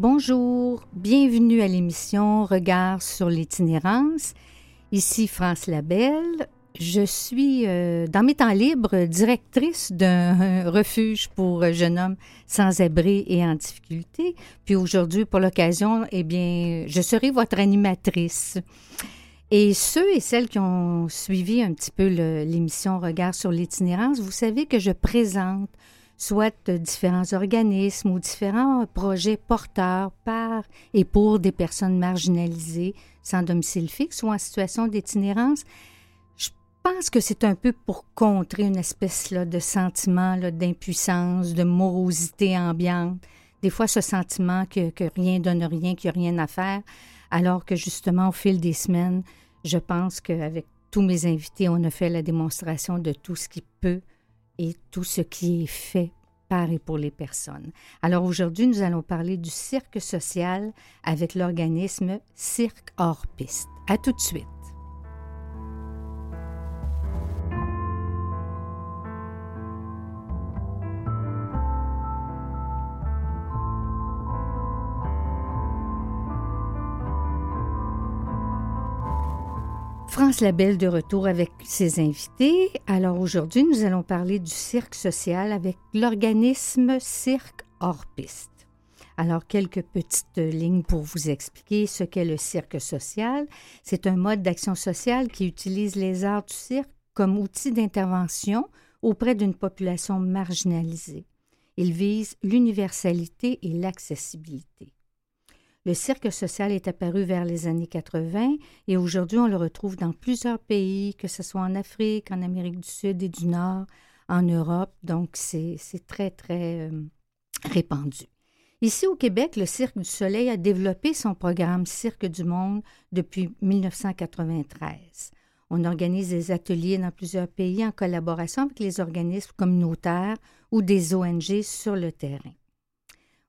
Bonjour, bienvenue à l'émission Regard sur l'itinérance. Ici France Labelle. Je suis, euh, dans mes temps libres, directrice d'un refuge pour jeunes hommes sans abri et en difficulté. Puis aujourd'hui, pour l'occasion, eh bien, je serai votre animatrice. Et ceux et celles qui ont suivi un petit peu l'émission Regard sur l'itinérance, vous savez que je présente soit différents organismes ou différents projets porteurs par et pour des personnes marginalisées sans domicile fixe ou en situation d'itinérance. Je pense que c'est un peu pour contrer une espèce là, de sentiment d'impuissance, de morosité ambiante. Des fois, ce sentiment que, que rien donne rien, qu'il n'y a rien à faire, alors que justement, au fil des semaines, je pense qu'avec tous mes invités, on a fait la démonstration de tout ce qui peut et tout ce qui est fait par et pour les personnes. Alors aujourd'hui, nous allons parler du cirque social avec l'organisme Cirque hors piste. À tout de suite. France Labelle de retour avec ses invités. Alors aujourd'hui, nous allons parler du cirque social avec l'organisme Cirque hors piste. Alors quelques petites lignes pour vous expliquer ce qu'est le cirque social. C'est un mode d'action sociale qui utilise les arts du cirque comme outil d'intervention auprès d'une population marginalisée. Il vise l'universalité et l'accessibilité. Le cirque social est apparu vers les années 80 et aujourd'hui on le retrouve dans plusieurs pays, que ce soit en Afrique, en Amérique du Sud et du Nord, en Europe. Donc c'est très, très euh, répandu. Ici au Québec, le Cirque du Soleil a développé son programme Cirque du Monde depuis 1993. On organise des ateliers dans plusieurs pays en collaboration avec les organismes communautaires ou des ONG sur le terrain.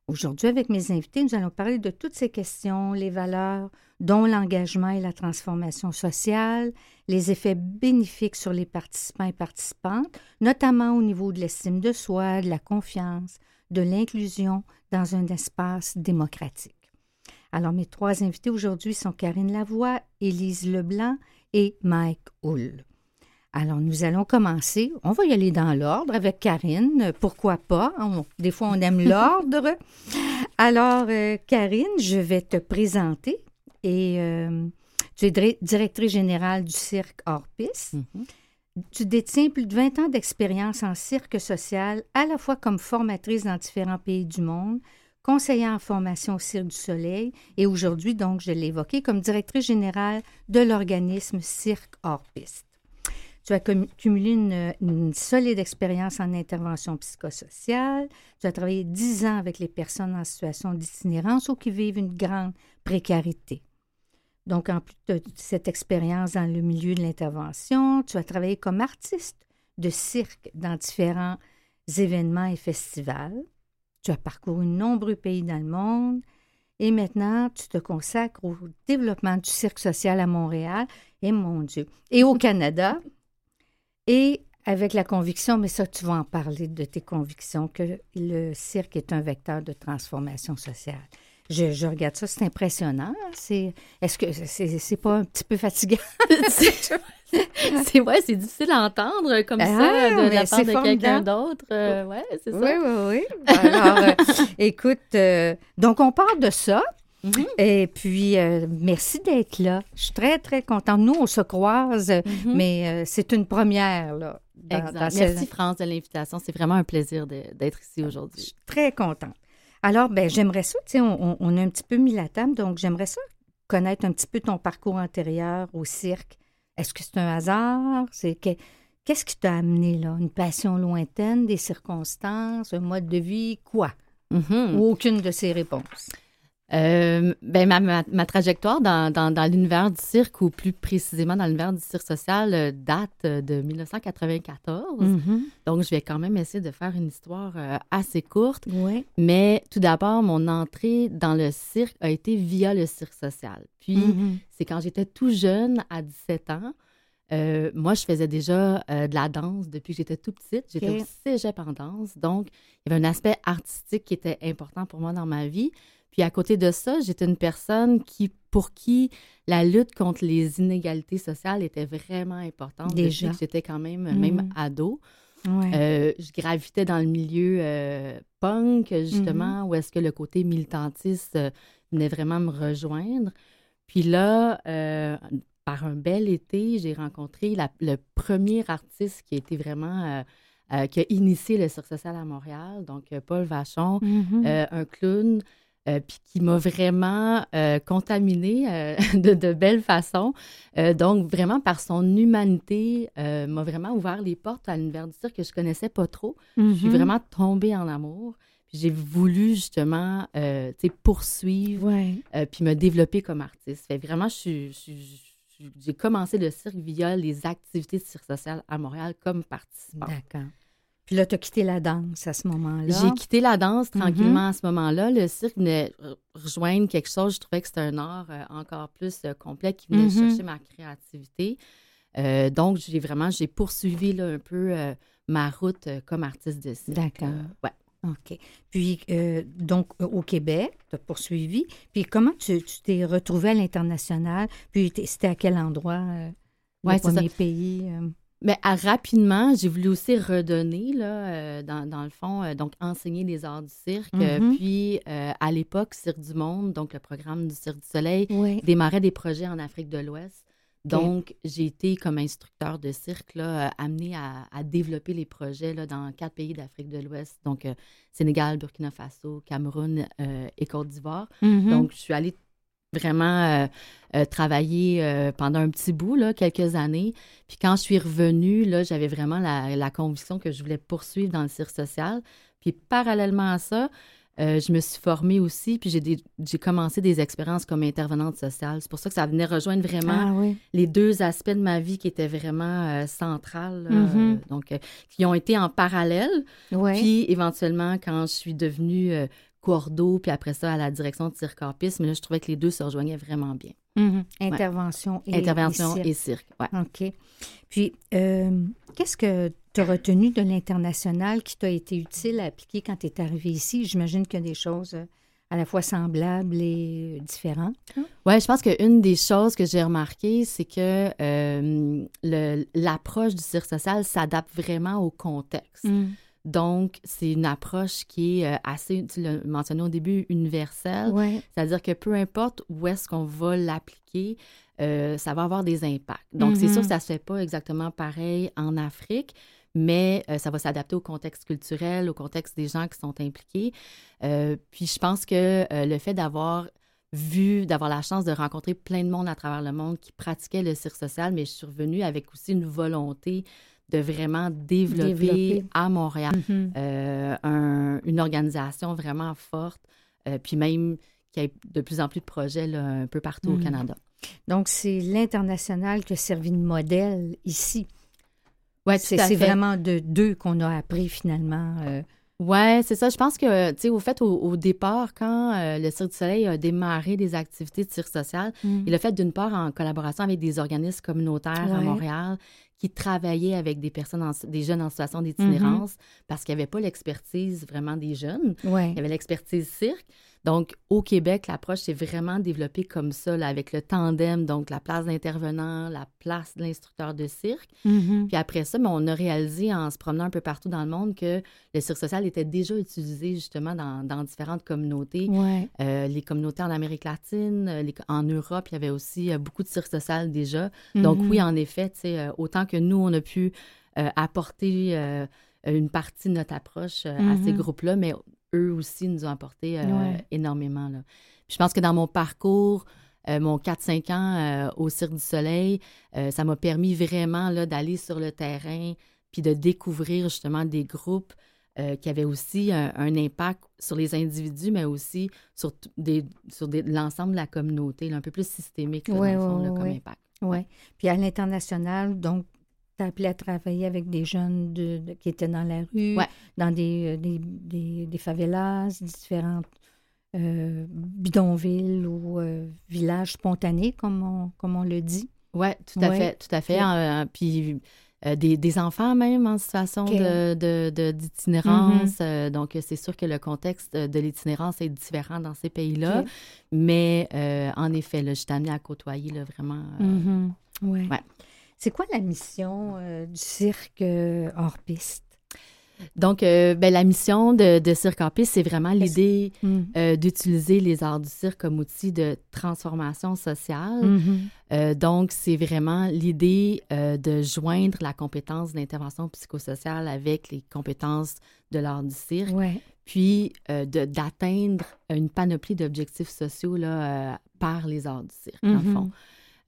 Aujourd'hui, avec mes invités, nous allons parler de toutes ces questions, les valeurs, dont l'engagement et la transformation sociale, les effets bénéfiques sur les participants et participantes, notamment au niveau de l'estime de soi, de la confiance, de l'inclusion dans un espace démocratique. Alors, mes trois invités aujourd'hui sont Karine Lavoie, Élise Leblanc et Mike Hull. Alors, nous allons commencer. On va y aller dans l'ordre avec Karine. Pourquoi pas? des fois, on aime l'ordre. Alors, euh, Karine, je vais te présenter. Et euh, tu es directrice générale du cirque hors piste. Mm-hmm. Tu détiens plus de 20 ans d'expérience en cirque social, à la fois comme formatrice dans différents pays du monde, conseillère en formation au Cirque du Soleil et aujourd'hui, donc, je l'ai évoqué, comme directrice générale de l'organisme Cirque hors piste. Tu as cumulé une, solide expérience en intervention psychosociale. Tu as travaillé dix ans avec les personnes en situation d'itinérance ou qui vivent une grande précarité. Donc, en plus de cette expérience dans le milieu de l'intervention, tu as travaillé comme artiste de cirque dans différents événements et festivals. Tu as parcouru de nombreux pays dans le monde. Et maintenant, tu te consacres au développement du cirque social à Montréal et, mon Dieu, et au Canada et avec la conviction, mais ça, tu vas en parler de tes convictions, que le cirque est un vecteur de transformation sociale. Je, regarde ça, c'est impressionnant. C'est, est-ce que c'est, pas un petit peu fatigant? c'est ouais, c'est difficile à entendre comme ça ah, de la part de quelqu'un d'autre. Euh, ouais, c'est ça. Oui, oui, oui. Alors, euh, écoute, euh, donc on parle de ça. Mm-hmm. Et puis, euh, merci d'être là. Je suis très, très contente. Nous, on se croise, mm-hmm. mais euh, c'est une première. Là, merci, France, de l'invitation. C'est vraiment un plaisir d'être ici aujourd'hui. Je suis très contente. Alors, ben, j'aimerais ça, tu sais, on, on, a un petit peu mis la table, donc j'aimerais ça connaître un petit peu ton parcours antérieur au cirque. Est-ce que c'est un hasard? C'est que, Qu'est-ce qui t'a amené là? Une passion lointaine, des circonstances, un mode de vie, quoi? Mm-hmm. Ou aucune de ces réponses? Euh, ben ma, ma, trajectoire dans, dans, dans l'univers du cirque, ou plus précisément dans l'univers du cirque social, euh, date euh, de 1994. Mm-hmm. Donc, je vais quand même essayer de faire une histoire assez courte. Mais tout d'abord, mon entrée dans le cirque a été via le cirque social. Puis, mm-hmm. c'est quand j'étais tout jeune, à 17 ans. moi, je faisais déjà de la danse depuis que j'étais tout petite. J'étais au cégep en danse. Donc, il y avait un aspect artistique qui était important pour moi dans ma vie. Puis à côté de ça, j'étais une personne qui, pour qui la lutte contre les inégalités sociales était vraiment importante. Déjà. J'étais quand même, même Mhm. ado. Ouais. Euh, je gravitais dans le milieu euh, punk, justement, où est-ce que le côté militantiste euh, venait vraiment me rejoindre. Puis là, par un bel été, j'ai rencontré la- le premier artiste qui a été vraiment... qui a initié le cirque social à Montréal, donc Paul Vachon, Mhm. euh, un clown, euh, puis qui m'a vraiment euh, contaminée euh, de, de belle façon. Donc, vraiment, par son humanité, m'a vraiment ouvert les portes à l'univers du cirque que je connaissais pas trop. Je suis Mhm. vraiment tombée en amour. J'ai voulu justement poursuivre Ouais. puis me développer comme artiste. Fait vraiment, je suis- j'ai commencé le cirque via les activités de cirque social à Montréal comme participante. D'accord. Puis là, tu as quitté la danse à ce moment-là. J'ai quitté la danse tranquillement à ce moment-là. Le cirque venait re- rejoindre quelque chose. Je trouvais que c'était un art euh, encore plus euh, complet qui venait Mhm. chercher ma créativité. Euh, donc, j'ai vraiment j'ai poursuivi là, un peu euh, ma route euh, comme artiste de cirque. D'accord. Ouais. OK. Puis, donc, au Québec, tu as poursuivi. Puis, comment tu t'es retrouvé à l'international? Puis, c'était à quel endroit? le c'est pays? euh? Mais à- rapidement, j'ai voulu aussi redonner, là, euh, dans, dans le fond, euh, donc enseigner les arts du cirque. Euh, Mhm. puis, euh, à l'époque, Cirque du Monde, donc le programme du Cirque du Soleil, Oui. démarrait des projets en Afrique de l'Ouest. Donc, j'ai été comme instructeur de cirque, là, euh, amené à, à développer les projets là, dans quatre pays d'Afrique de l'Ouest, donc Sénégal, Burkina Faso, Cameroun et Côte d'Ivoire. Mhm. Donc, je suis allée vraiment euh, euh, travailler euh, pendant un petit bout, là, quelques années. Puis quand je suis revenue, là, j'avais vraiment la, la conviction que je voulais poursuivre dans le cirque social. Puis parallèlement à ça, euh, je me suis formée aussi, puis j'ai, commencé des expériences comme intervenante sociale. C'est pour ça que ça venait rejoindre vraiment Ah oui. les deux aspects de ma vie qui étaient vraiment euh, centrales, Mhm. euh, donc qui ont été en parallèle. Puis éventuellement, quand je suis devenue cordeau, puis après ça à la direction de Cirque Orpis, mais là, je trouvais que les deux se rejoignaient vraiment bien. Mhm. Intervention et Intervention et et cirque. cirque, ouais. OK. Puis, euh, qu'est-ce que tu as retenu de l'international qui t'a été utile à appliquer quand tu es arrivé ici? J'imagine qu'il y a des choses euh, à la fois semblables et euh, différentes. Ouais, je pense qu'une des choses que j'ai remarqué, c'est que euh, l'approche du cirque social s'adapte vraiment au contexte. Donc, c'est une approche qui est euh, assez, tu l'as mentionné au début, universelle. C'est-à-dire que peu importe où est-ce qu'on va l'appliquer, euh, ça va avoir des impacts. Donc, c'est sûr que ça ne se fait pas exactement pareil en Afrique, mais euh, ça va s'adapter au contexte culturel, au contexte des gens qui sont impliqués. Euh, puis, je pense que le fait d'avoir vu, d'avoir la chance de rencontrer plein de monde à travers le monde qui pratiquait le cirque social, mais je suis revenue avec aussi une volonté de vraiment développer, Développer. à Montréal Mhm. euh, un- une organisation vraiment forte, euh, puis même qu'il y ait de plus en plus de projets là, un peu partout au Mhm. Canada. Donc, c'est l'international qui a servi de modèle ici. Oui, C'est c'est vraiment de deux qu'on a appris finalement. euh, Oui, c'est ça. Je pense que, tu sais, au fait, au, au départ, quand euh, le Cirque du Soleil a démarré des activités de cirque social, il l'a fait d'une part en collaboration avec des organismes communautaires à. Montréal qui travaillaient avec des personnes, en- des jeunes en situation d'itinérance parce qu'il n'y avait pas l'expertise vraiment des jeunes. Ouais. Il y avait l'expertise cirque. Donc, au Québec, l'approche s'est vraiment développée comme ça, là, avec le tandem, donc la place d'intervenant, la place de l'instructeur de cirque. Mhm. Puis après ça, ben, on a réalisé en se promenant un peu partout dans le monde que le cirque social était déjà utilisé justement dans, dans différentes communautés. Ouais. Euh, les communautés en Amérique latine, euh, les- en Europe, il y avait aussi euh, beaucoup de cirque social déjà. Donc oui, en effet, autant que nous, on a pu euh, apporter euh, une partie de notre approche euh, à ces Mhm. groupes-là, mais eux aussi nous ont apporté euh, Ouais. énormément. Là. Puis je pense que dans mon parcours, euh, mon 4-5 ans euh, au Cirque du Soleil, ça m'a permis vraiment là, d'aller sur le terrain puis de découvrir justement des groupes qui avaient aussi un, un impact sur les individus, mais aussi sur, des, sur des- l'ensemble de la communauté, là, un peu plus systémique là, Ouais, dans le fond, ouais, là, comme impact. Oui. Puis à l'international, donc, tu as appelé à travailler avec des jeunes de, de- qui étaient dans la rue, Ouais. dans des, euh, des, des, des favelas, différentes euh, bidonvilles ou euh, villages spontanés, comme on, comme on le dit. Oui, tout à Ouais. fait, tout à fait. Ouais. Euh, puis des, enfants même en situation de, d'itinérance. Euh, donc, c'est sûr que le contexte de l'itinérance est différent dans ces pays-là. Mais en effet, là, je suis amenée à côtoyer là, vraiment. Mm-hmm. ouais. C'est quoi la mission du cirque hors piste? Donc, euh, ben, la mission de, de Cirque c'est vraiment l'idée mm. euh, d'utiliser les arts du cirque comme outil de transformation sociale. Euh, donc, c'est vraiment l'idée de joindre la compétence d'intervention psychosociale avec les compétences de l'art du cirque, puis d'atteindre une panoplie d'objectifs sociaux là, par les arts du cirque, dans le mm-hmm. fond.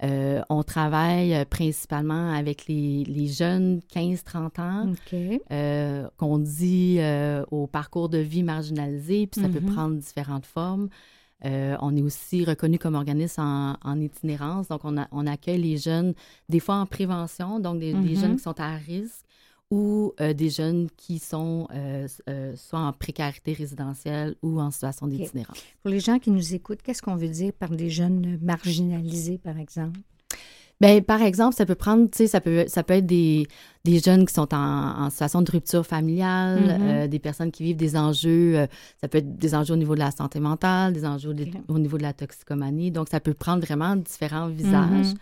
Euh, on travaille euh, principalement avec les, jeunes 15-30 ans, euh, qu'on dit au parcours de vie marginalisé, puis ça peut mm-hmm. prendre différentes formes. on est aussi reconnu comme organisme en, itinérance, donc on, accueille les jeunes des fois en prévention, donc des, des jeunes qui sont à risque ou euh, des jeunes qui sont euh, euh, soit en précarité résidentielle ou en situation d'itinérance. Pour les gens qui nous écoutent, qu'est-ce qu'on veut dire par des jeunes marginalisés, par exemple? Bien, par exemple, ça peut prendre, tu sais, ça peut, ça peut être des, des jeunes qui sont en, situation de rupture familiale, mm-hmm. des personnes qui vivent des enjeux, ça peut être des enjeux au niveau de la santé mentale, des enjeux au niveau de la toxicomanie. Donc, ça peut prendre vraiment différents visages. Mm-hmm.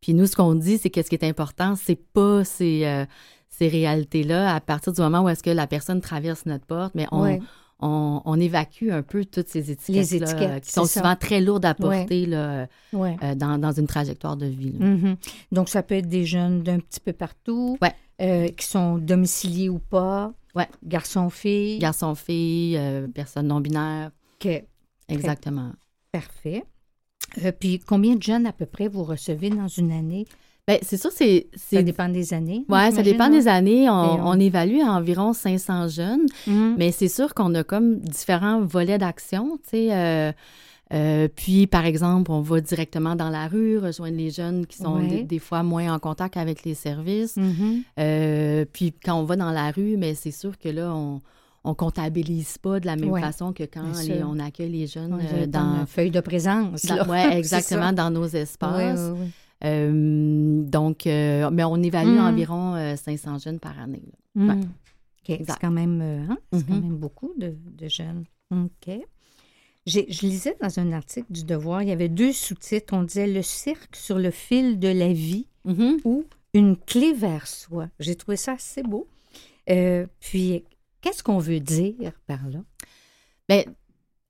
Puis nous, ce qu'on dit, c'est que ce qui est important, c'est pas ces, ces réalités-là à partir du moment où est-ce que la personne traverse notre porte, mais on, on, évacue un peu toutes ces étiquettes, qui sont souvent très lourdes à porter là, euh, dans, dans, une trajectoire de vie. Mm-hmm. Donc, ça peut être des jeunes d'un petit peu partout, euh, qui sont domiciliés ou pas, ouais. garçons-filles. Garçons-filles, euh, personnes non-binaires. OK. Exactement. Parfait. puis, combien de jeunes à peu près vous recevez dans une année? Bien, c'est sûr, c'est. Ça dépend des années. Oui, ça dépend des années. On, évalue à environ 500 jeunes, mhm. mais c'est sûr qu'on a comme différents volets d'action, tu sais. Euh, euh, puis, par exemple, on va directement dans la rue rejoindre les jeunes qui sont des, fois moins en contact avec les services. Mhm. Euh, puis, quand on va dans la rue, mais c'est sûr que là, on on comptabilise pas de la même façon que quand on accueille les jeunes dans, dans feuille de présence. Oui, exactement, dans nos espaces. Donc, euh, mais on évalue mm. environ 500 euh, jeunes par année. Mm. C'est quand, même, hein? quand même beaucoup de, jeunes. OK. Je lisais dans un article du Devoir, il y avait deux sous-titres. On disait Le cirque sur le fil de la vie mm-hmm. ou Une clé vers soi. J'ai trouvé ça assez beau. puis, qu'est-ce qu'on veut dire par là? Bien,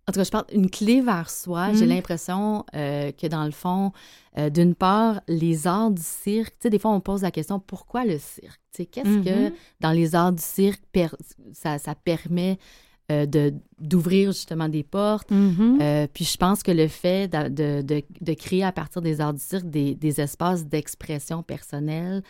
en tout cas, je parle une clé vers soi. J'ai mhm. l'impression euh, que dans le fond, euh, d'une part, les arts du cirque, tu sais, des fois, on pose la question pourquoi le cirque? Tu sais, qu'est-ce que mhm. dans les arts du cirque, ça, permet euh, de, d'ouvrir justement des portes? Mhm. puis je pense que le fait de, de, créer à partir des arts du cirque des, des espaces d'expression personnelle,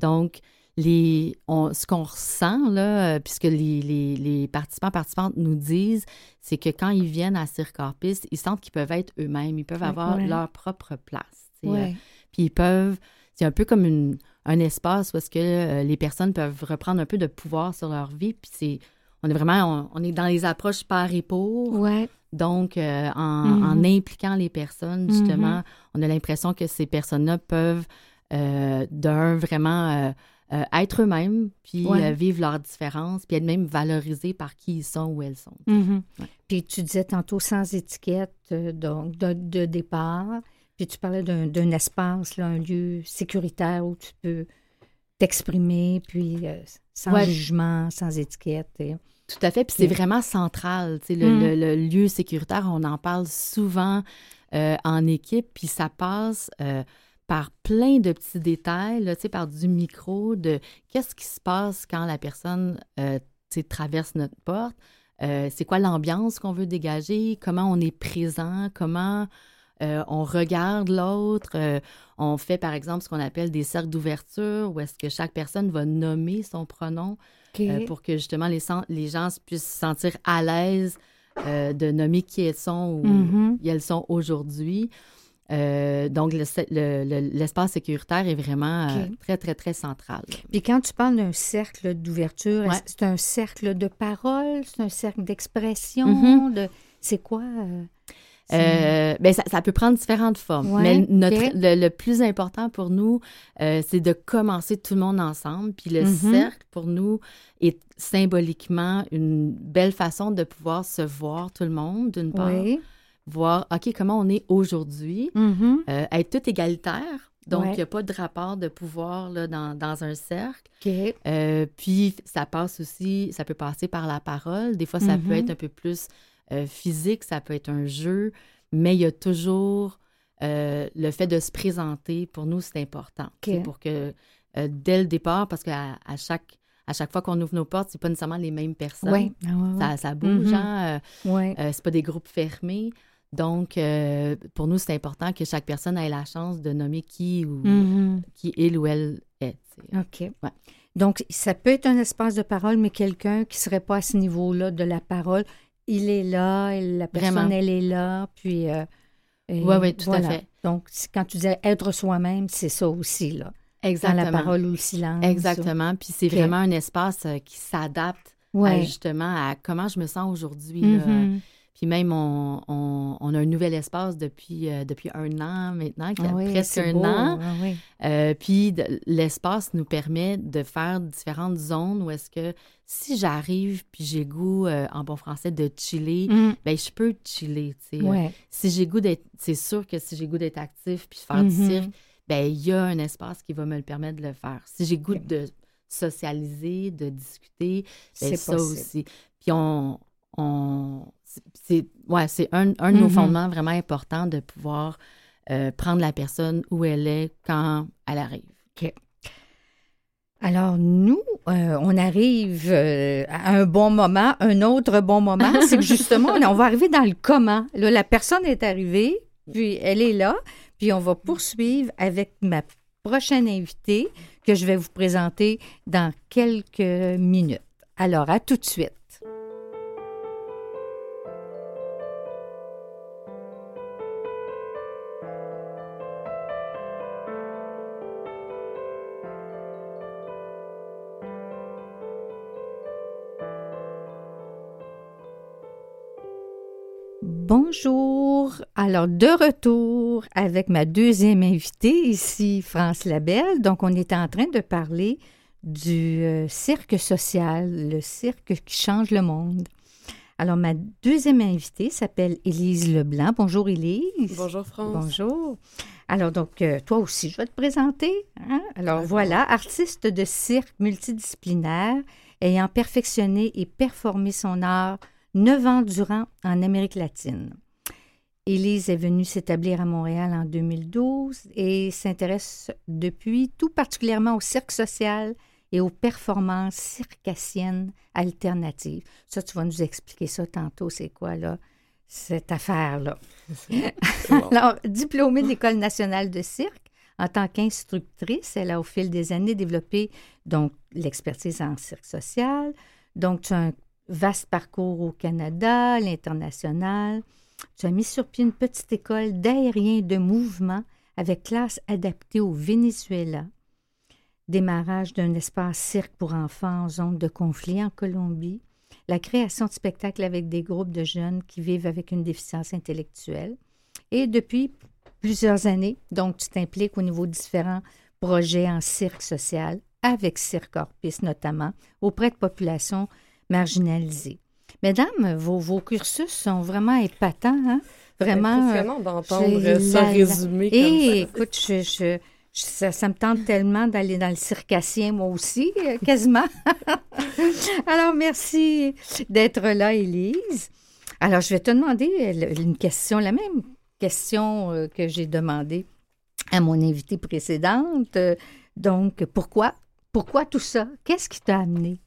donc les, ce qu'on ressent, là, euh, puisque les, les, les, participants participantes nous disent, c'est que quand ils viennent à Circorpis, ils sentent qu'ils peuvent être eux-mêmes, ils peuvent avoir leur propre place. Euh, puis ils peuvent, c'est un peu comme une, un espace où est-ce que euh, les personnes peuvent reprendre un peu de pouvoir sur leur vie. Puis c'est, on est vraiment, on, est dans les approches par et pour. Donc, en, mm-hmm. en, impliquant les personnes, justement, mm-hmm. on a l'impression que ces personnes-là peuvent, d'un, vraiment euh, être eux-mêmes, puis euh, vivre leurs différences, puis être même valorisés par qui ils sont ou elles sont. Mm-hmm. Puis tu disais tantôt sans étiquette, euh, donc de, départ, puis tu parlais d'un espace, là, un lieu sécuritaire où tu peux t'exprimer, puis sans jugement, sans étiquette. Tout à fait, puis c'est vraiment central. Le, mm. le, le, lieu sécuritaire, on en parle souvent en équipe, puis ça passe par plein de petits détails, là, par du micro, de qu'est-ce qui se passe quand la personne euh, traverse notre porte, euh, c'est quoi l'ambiance qu'on veut dégager, comment on est présent, comment euh, on regarde l'autre. on fait par exemple ce qu'on appelle des cercles d'ouverture, où est-ce que chaque personne va nommer son pronom pour que justement les, les gens puissent se sentir à l'aise de nommer qui elles sont ou mm-hmm. qui elles sont aujourd'hui. Euh, donc, l'espace sécuritaire est vraiment euh, très, très, très central. Puis quand tu parles d'un cercle d'ouverture, c'est un cercle de parole, c'est un cercle d'expression, mm-hmm. de... c'est quoi? Euh? Euh, ben ça, ça, peut prendre différentes formes. mais notre, le, plus important pour nous, euh, c'est de commencer tout le monde ensemble. Puis le mm-hmm. cercle, pour nous, est symboliquement une belle façon de pouvoir se voir tout le monde, d'une part. Voir, OK, comment on est aujourd'hui, mm-hmm. euh, être tout égalitaire. Donc, il n'y a pas de rapport de pouvoir là, dans, dans un cercle. Euh, puis, ça passe aussi, ça peut passer par la parole. Des fois, ça peut mm-hmm. être un peu plus euh, physique, ça peut être un jeu, mais il y a toujours euh, le fait de se présenter. Pour nous, c'est important. Pour que, dès le départ, parce qu'à à chaque à chaque fois qu'on ouvre nos portes, c'est pas nécessairement les mêmes personnes. Ah, ça, ça, bouge, mm-hmm. hein? c'est pas des groupes fermés. Donc, euh, pour nous, c'est important que chaque personne ait la chance de nommer qui ou mm-hmm. qui il ou elle est. OK. Donc, ça peut être un espace de parole, mais quelqu'un qui ne serait pas à ce niveau-là de la parole, il est là, la personne, elle est là, puis... Euh, oui, oui, tout à fait. Donc, quand tu disais être soi-même, c'est ça aussi, là. Exactement. Dans la parole ou le silence. Exactement. Puis c'est vraiment un espace euh, qui s'adapte justement à comment je me sens aujourd'hui. Mm-hmm. Puis même, on, on, a un nouvel espace depuis, euh, depuis un an maintenant, qui a ah presque un an. Ah euh, puis l'espace nous permet de faire différentes zones où est-ce que si j'arrive puis j'ai goût, euh, en bon français, de chiller, mm. ben je peux chiller, tu sais. Si j'ai goût d'être... C'est sûr que si j'ai goût d'être actif puis faire du mm-hmm. cirque, ben il y a un espace qui va me le permettre de le faire. Si j'ai goût de socialiser, de discuter, ben, c'est ça aussi. Puis on, on c'est ouais, c'est un, un, de nos mm-hmm. fondements vraiment importants de pouvoir euh, prendre la personne où elle est quand elle arrive. OK. Alors, nous, euh, on arrive euh, à un bon moment, un autre bon moment, c'est que justement, on va arriver dans le comment. Là, la personne est arrivée, puis elle est là, puis on va poursuivre avec ma prochaine invitée que je vais vous présenter dans quelques minutes. Alors, à tout de suite. Bonjour. Alors, de retour avec ma deuxième invitée ici, France Labelle. Donc, on est en train de parler du euh, cirque social, le cirque qui change le monde. Alors, ma deuxième invitée s'appelle Élise Leblanc. Bonjour, Élise. Bonjour, France. Bonjour. Alors, donc, euh, toi aussi, je vais te présenter. Hein? Alors, voilà, artiste de cirque multidisciplinaire, ayant perfectionné et performé son art neuf ans durant en Amérique latine. Élise est venue s'établir à Montréal en 2012 et s'intéresse depuis tout particulièrement au cirque social et aux performances circassiennes alternatives. Ça, tu vas nous expliquer ça tantôt, c'est quoi, là, cette affaire-là. Alors, diplômée de l'École nationale de cirque, en tant qu'instructrice, elle a au fil des années développé donc l'expertise en cirque social. Donc, tu as un vaste parcours au Canada, l'international. Tu as mis sur pied une petite école d'aérien de mouvement avec classe adaptée au Venezuela. Démarrage d'un espace cirque pour enfants en zone de conflit en Colombie. La création de spectacles avec des groupes de jeunes qui vivent avec une déficience intellectuelle. Et depuis plusieurs années, donc tu t'impliques au niveau de différents projets en cirque social, avec Cirque Orpis notamment, auprès de populations marginalisés. Mesdames, vos, vos cursus sont vraiment épatants, hein? Vraiment. C'est impressionnant d'entendre ça résumé Et eh, écoute, je, ça, me tente tellement d'aller dans le circassien, moi aussi, euh, quasiment. Alors, merci d'être là, Élise. Alors, je vais te demander une question, la même question euh, que j'ai demandée à mon invitée précédente. Donc, pourquoi? Pourquoi tout ça? Qu'est-ce qui t'a amené?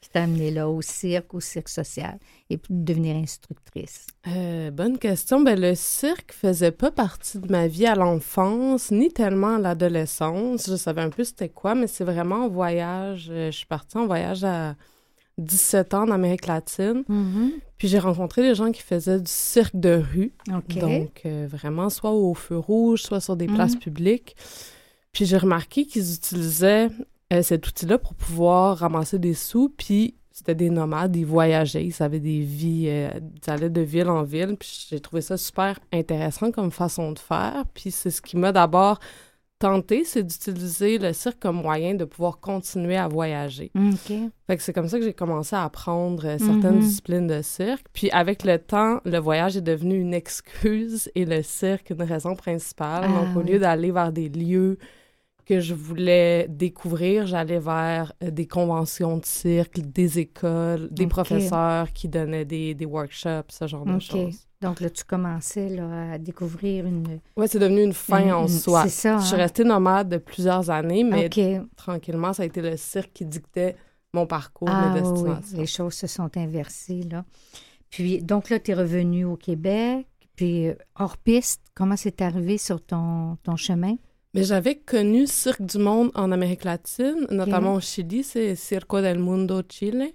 Qui t'a amené là au cirque, au cirque social et puis devenir instructrice? Euh, bonne question. Ben, le cirque faisait pas partie de ma vie à l'enfance, ni tellement à l'adolescence. Je savais un peu c'était quoi, mais c'est vraiment en voyage. Euh, je suis partie en voyage à 17 ans en Amérique latine. Mm-hmm. Puis j'ai rencontré des gens qui faisaient du cirque de rue. Donc, euh, vraiment, soit au feu rouge, soit sur des places mm-hmm. publiques. Puis j'ai remarqué qu'ils utilisaient euh, cet outil-là pour pouvoir ramasser des sous, puis c'était des nomades, ils voyageaient, ils avaient des vies, euh, ils allaient de ville en ville. Puis j'ai trouvé ça super intéressant comme façon de faire. Puis c'est ce qui m'a d'abord tenté, c'est d'utiliser le cirque comme moyen de pouvoir continuer à voyager. OK. Fait que c'est comme ça que j'ai commencé à apprendre euh, certaines Mhm. disciplines de cirque. Puis avec le temps, le voyage est devenu une excuse et le cirque une raison principale. Ah, Donc au oui. lieu d'aller vers des lieux que je voulais découvrir, j'allais vers euh, des conventions de cirque, des écoles, des professeurs qui donnaient des, des workshops, ce genre de choses. Donc là, tu commençais là, à découvrir une. Ouais, c'est devenu une fin une- en une- soi. C'est ça. Je suis hein? restée nomade de plusieurs années, mais tranquillement, ça a été le cirque qui dictait mon parcours, Ah mes oui, oui, destinations. les choses se sont inversées, là. Puis, donc là, tu es revenu au Québec, puis euh, hors piste, comment c'est arrivé sur ton, ton chemin? Mais j'avais connu Cirque du Monde en Amérique latine, notamment au Chili, c'est Circo del Mundo Chile.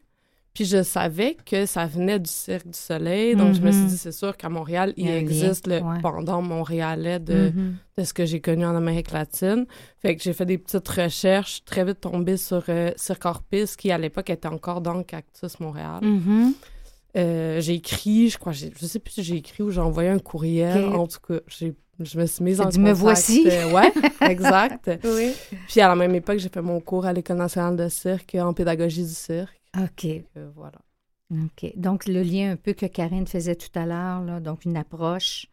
Puis je savais que ça venait du Cirque du Soleil, donc je me suis Mhm. dit, c'est sûr qu'à Montréal, Il existe le ouais. pendant montréalais de, Mhm. de ce que j'ai connu en Amérique latine. Fait que j'ai fait des petites recherches, très vite tombé sur euh, Cirque Orpis, qui à l'époque était encore dans Cactus Montréal. Mhm. Euh, j'ai écrit, je crois, je sais plus si j'ai écrit ou j'ai envoyé un courriel. En tout cas, j'ai, je me suis mise en dit, Me contact. voici. Euh, ouais, exact. Oui. Puis à la même époque, j'ai fait mon cours à l'École nationale de cirque en pédagogie du cirque. OK. Euh, voilà. OK. Donc, le lien un peu que Karine faisait tout à l'heure, donc une approche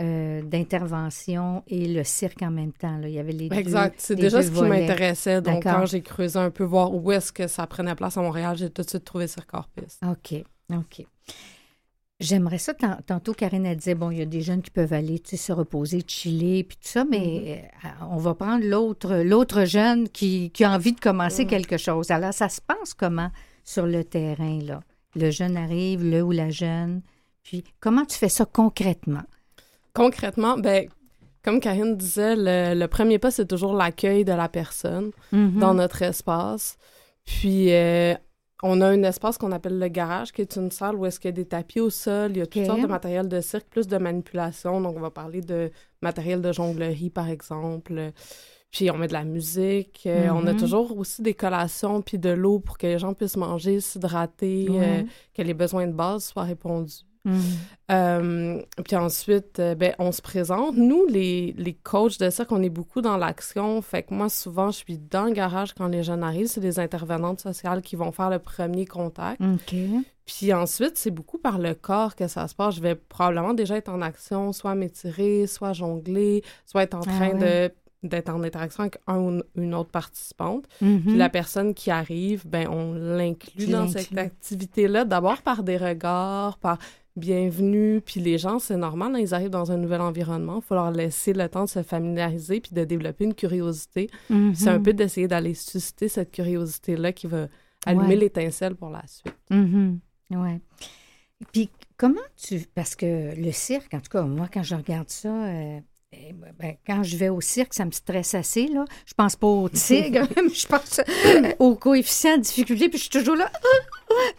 euh, d'intervention et le cirque en même temps. Là. Il y avait les deux- Exact. C'est déjà ce qui m'intéressait. Donc, quand j'ai creusé un peu, voir où est-ce que ça prenait place à Montréal, j'ai tout de suite trouvé Cirque Orpis. OK, OK. J'aimerais ça, tant- tantôt Karine elle disait, bon, il y a des jeunes qui peuvent aller tu sais, se reposer, chiller, puis tout ça, mais euh, on va prendre l'autre l'autre jeune qui, qui a envie de commencer Mm. quelque chose. Alors, ça se passe comment sur le terrain, là? Le jeune arrive, le ou la jeune, puis comment tu fais ça concrètement? Concrètement, ben, comme Karine disait, le, le premier pas, c'est toujours l'accueil de la personne Mhm. dans notre espace. Puis, euh, on a un espace qu'on appelle le garage, qui est une salle où est-ce qu'il y a des tapis au sol, il y a toutes sortes de matériel de cirque, plus de manipulation. Donc, on va parler de matériel de jonglerie, par exemple. Puis, on met de la musique. Euh, On a Mhm. toujours aussi des collations, puis de l'eau pour que les gens puissent manger, s'hydrater, euh, que les besoins de base soient répondus. Mhm. Euh, puis ensuite, euh, ben, on se présente. Nous, les, les coachs de cirque, on est beaucoup dans l'action. Fait que moi, souvent, je suis dans le garage quand les jeunes arrivent. C'est des intervenantes sociales qui vont faire le premier contact. Puis ensuite, c'est beaucoup par le corps que ça se passe. Je vais probablement déjà être en action, soit m'étirer, soit jongler, soit être en Ah train ouais. de d'être en interaction avec un ou une autre participante. Mhm. Puis la personne qui arrive, ben on l'inclut dans cette activité-là, d'abord par des regards, par bienvenue, puis les gens, c'est normal, hein, ils arrivent dans un nouvel environnement, il faut leur laisser le temps de se familiariser puis de développer une curiosité. Mhm. C'est un peu d'essayer d'aller susciter cette curiosité-là qui va allumer Ouais. l'étincelle pour la suite. Mhm. Ouais. Puis comment tu... Parce que le cirque, en tout cas, moi, quand je regarde ça, euh, ben, quand je vais au cirque, ça me stresse assez, là. Je pense pas au tigre, je pense euh, au coefficient de difficulté, puis je suis toujours là.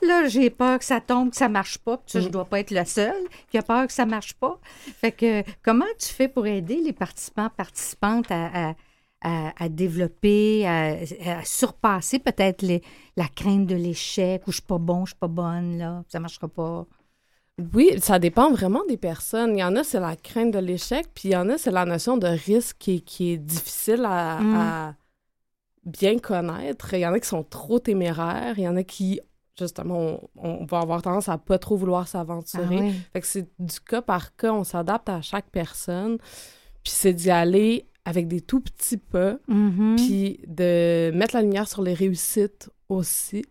Là, j'ai peur que ça tombe, que ça marche pas. Puis ça, je Mm. dois pas être la seule qui a peur que ça marche pas. Fait que comment tu fais pour aider les participants, participantes à, à, à- à développer, à, à surpasser peut-être la crainte de l'échec ou je suis pas bon, je suis pas bonne, là, ça marchera pas? Oui, ça dépend vraiment des personnes. Il y en a, c'est la crainte de l'échec, puis il y en a, c'est la notion de risque qui, est- qui est difficile à, Mm. à bien connaître. Il y en a qui sont trop téméraires, il y en a qui, justement, on, on va avoir tendance à pas trop vouloir s'aventurer. Ah oui. Fait que c'est du cas par cas, on s'adapte à chaque personne, puis c'est d'y aller avec des tout petits pas, Mhm. puis de mettre la lumière sur les réussites aussi,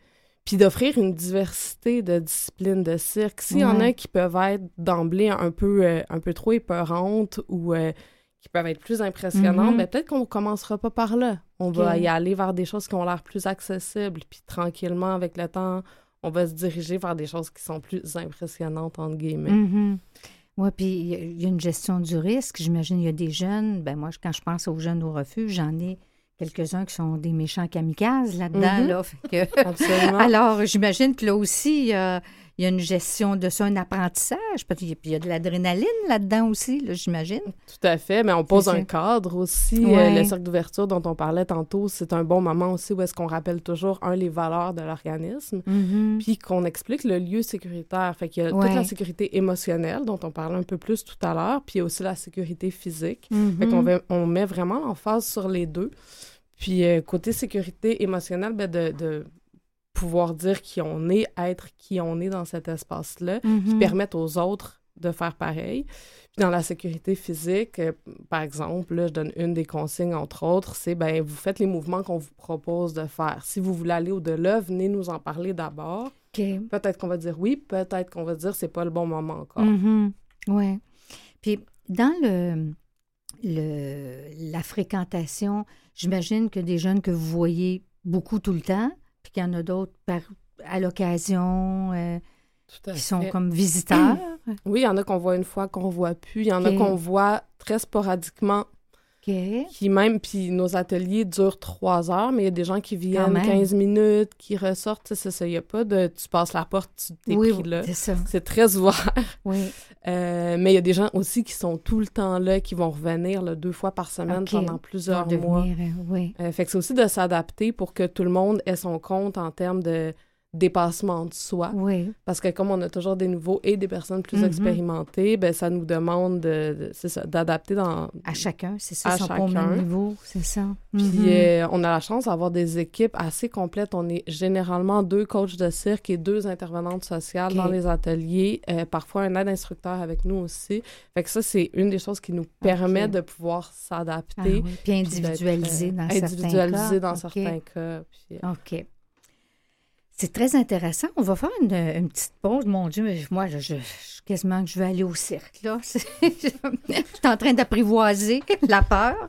puis d'offrir une diversité de disciplines de cirque. S'il y en a qui peuvent être d'emblée un peu, euh, un peu trop épeurantes ou euh, qui peuvent être plus impressionnantes, Mhm. ben, peut-être qu'on commencera pas par là. On va y aller vers des choses qui ont l'air plus accessibles, puis tranquillement, avec le temps, on va se diriger vers des choses qui sont plus impressionnantes, entre guillemets. Mhm. Oui, puis il y a- il y, a une gestion du risque. J'imagine il y a des jeunes. Ben moi, quand je pense aux jeunes au refuge, j'en ai quelques-uns qui sont des méchants kamikazes là-dedans. Mhm. là. Que- Absolument. Alors, j'imagine que là aussi, a, il y a une gestion de ça, un apprentissage. Puis il y a de l'adrénaline là-dedans aussi, j'imagine. Tout à fait, mais on pose un cadre aussi. Euh, le cercle d'ouverture dont on parlait tantôt, c'est un bon moment aussi où est-ce qu'on rappelle toujours, un, les valeurs de l'organisme, mm-hmm. puis qu'on explique le lieu sécuritaire. Fait qu'il y a toute la sécurité émotionnelle dont on parlait un peu plus tout à l'heure, puis il y a aussi la sécurité physique. Fait qu'on mm-hmm. on met vraiment l'emphase sur les deux. Puis euh, côté sécurité émotionnelle, ben de, pouvoir dire qui on est, être qui on est dans cet espace-là, qui mm-hmm. permettent aux autres de faire pareil. Puis dans la sécurité physique, euh, par exemple, là, je donne une des consignes, entre autres, c'est ben vous faites les mouvements qu'on vous propose de faire. Si vous voulez aller au-delà, venez nous en parler d'abord. Peut-être qu'on va dire oui, peut-être qu'on va dire c'est pas le bon moment encore. Mm-hmm. Oui. Puis dans le, le, la fréquentation, j'imagine que des jeunes que vous voyez beaucoup tout le temps, puis qu'il y en a d'autres à l'occasion euh, qui sont comme visiteurs. Oui, il y en a qu'on voit une fois, qu'on voit plus. Il y en a qu'on voit très sporadiquement qui même, puis nos ateliers durent trois heures, mais il y a des gens qui viennent 15 minutes, qui ressortent, c'est ça. Il n'y a pas de tu passes la porte, tu t'es pris là. C'est très ouvert. Oui. Euh, mais il y a des gens aussi qui sont tout le temps là, qui vont revenir deux fois par semaine pendant plusieurs mois. Euh, oui. Euh, fait que c'est aussi de s'adapter pour que tout le monde ait son compte en termes de dépassement de soi. Oui. Parce que comme on a toujours des nouveaux et des personnes plus mm-hmm. expérimentées, ben ça nous demande de, d'adapter dans... À chacun, c'est ça, à chacun. niveau, c'est ça. Puis mm-hmm. euh, on a la chance d'avoir des équipes assez complètes. On est généralement deux coachs de cirque et deux intervenantes sociales dans les ateliers. Euh, parfois un aide instructeur avec nous aussi. Fait que ça, c'est une des choses qui nous permet de pouvoir s'adapter. Ah puis individualiser dans certains cas. Individualiser dans certains cas. Puis, OK. C'est très intéressant. On va faire une, petite pause. Mon Dieu, moi, je, quasiment que je vais aller au cirque. Là. je suis en train d'apprivoiser la peur.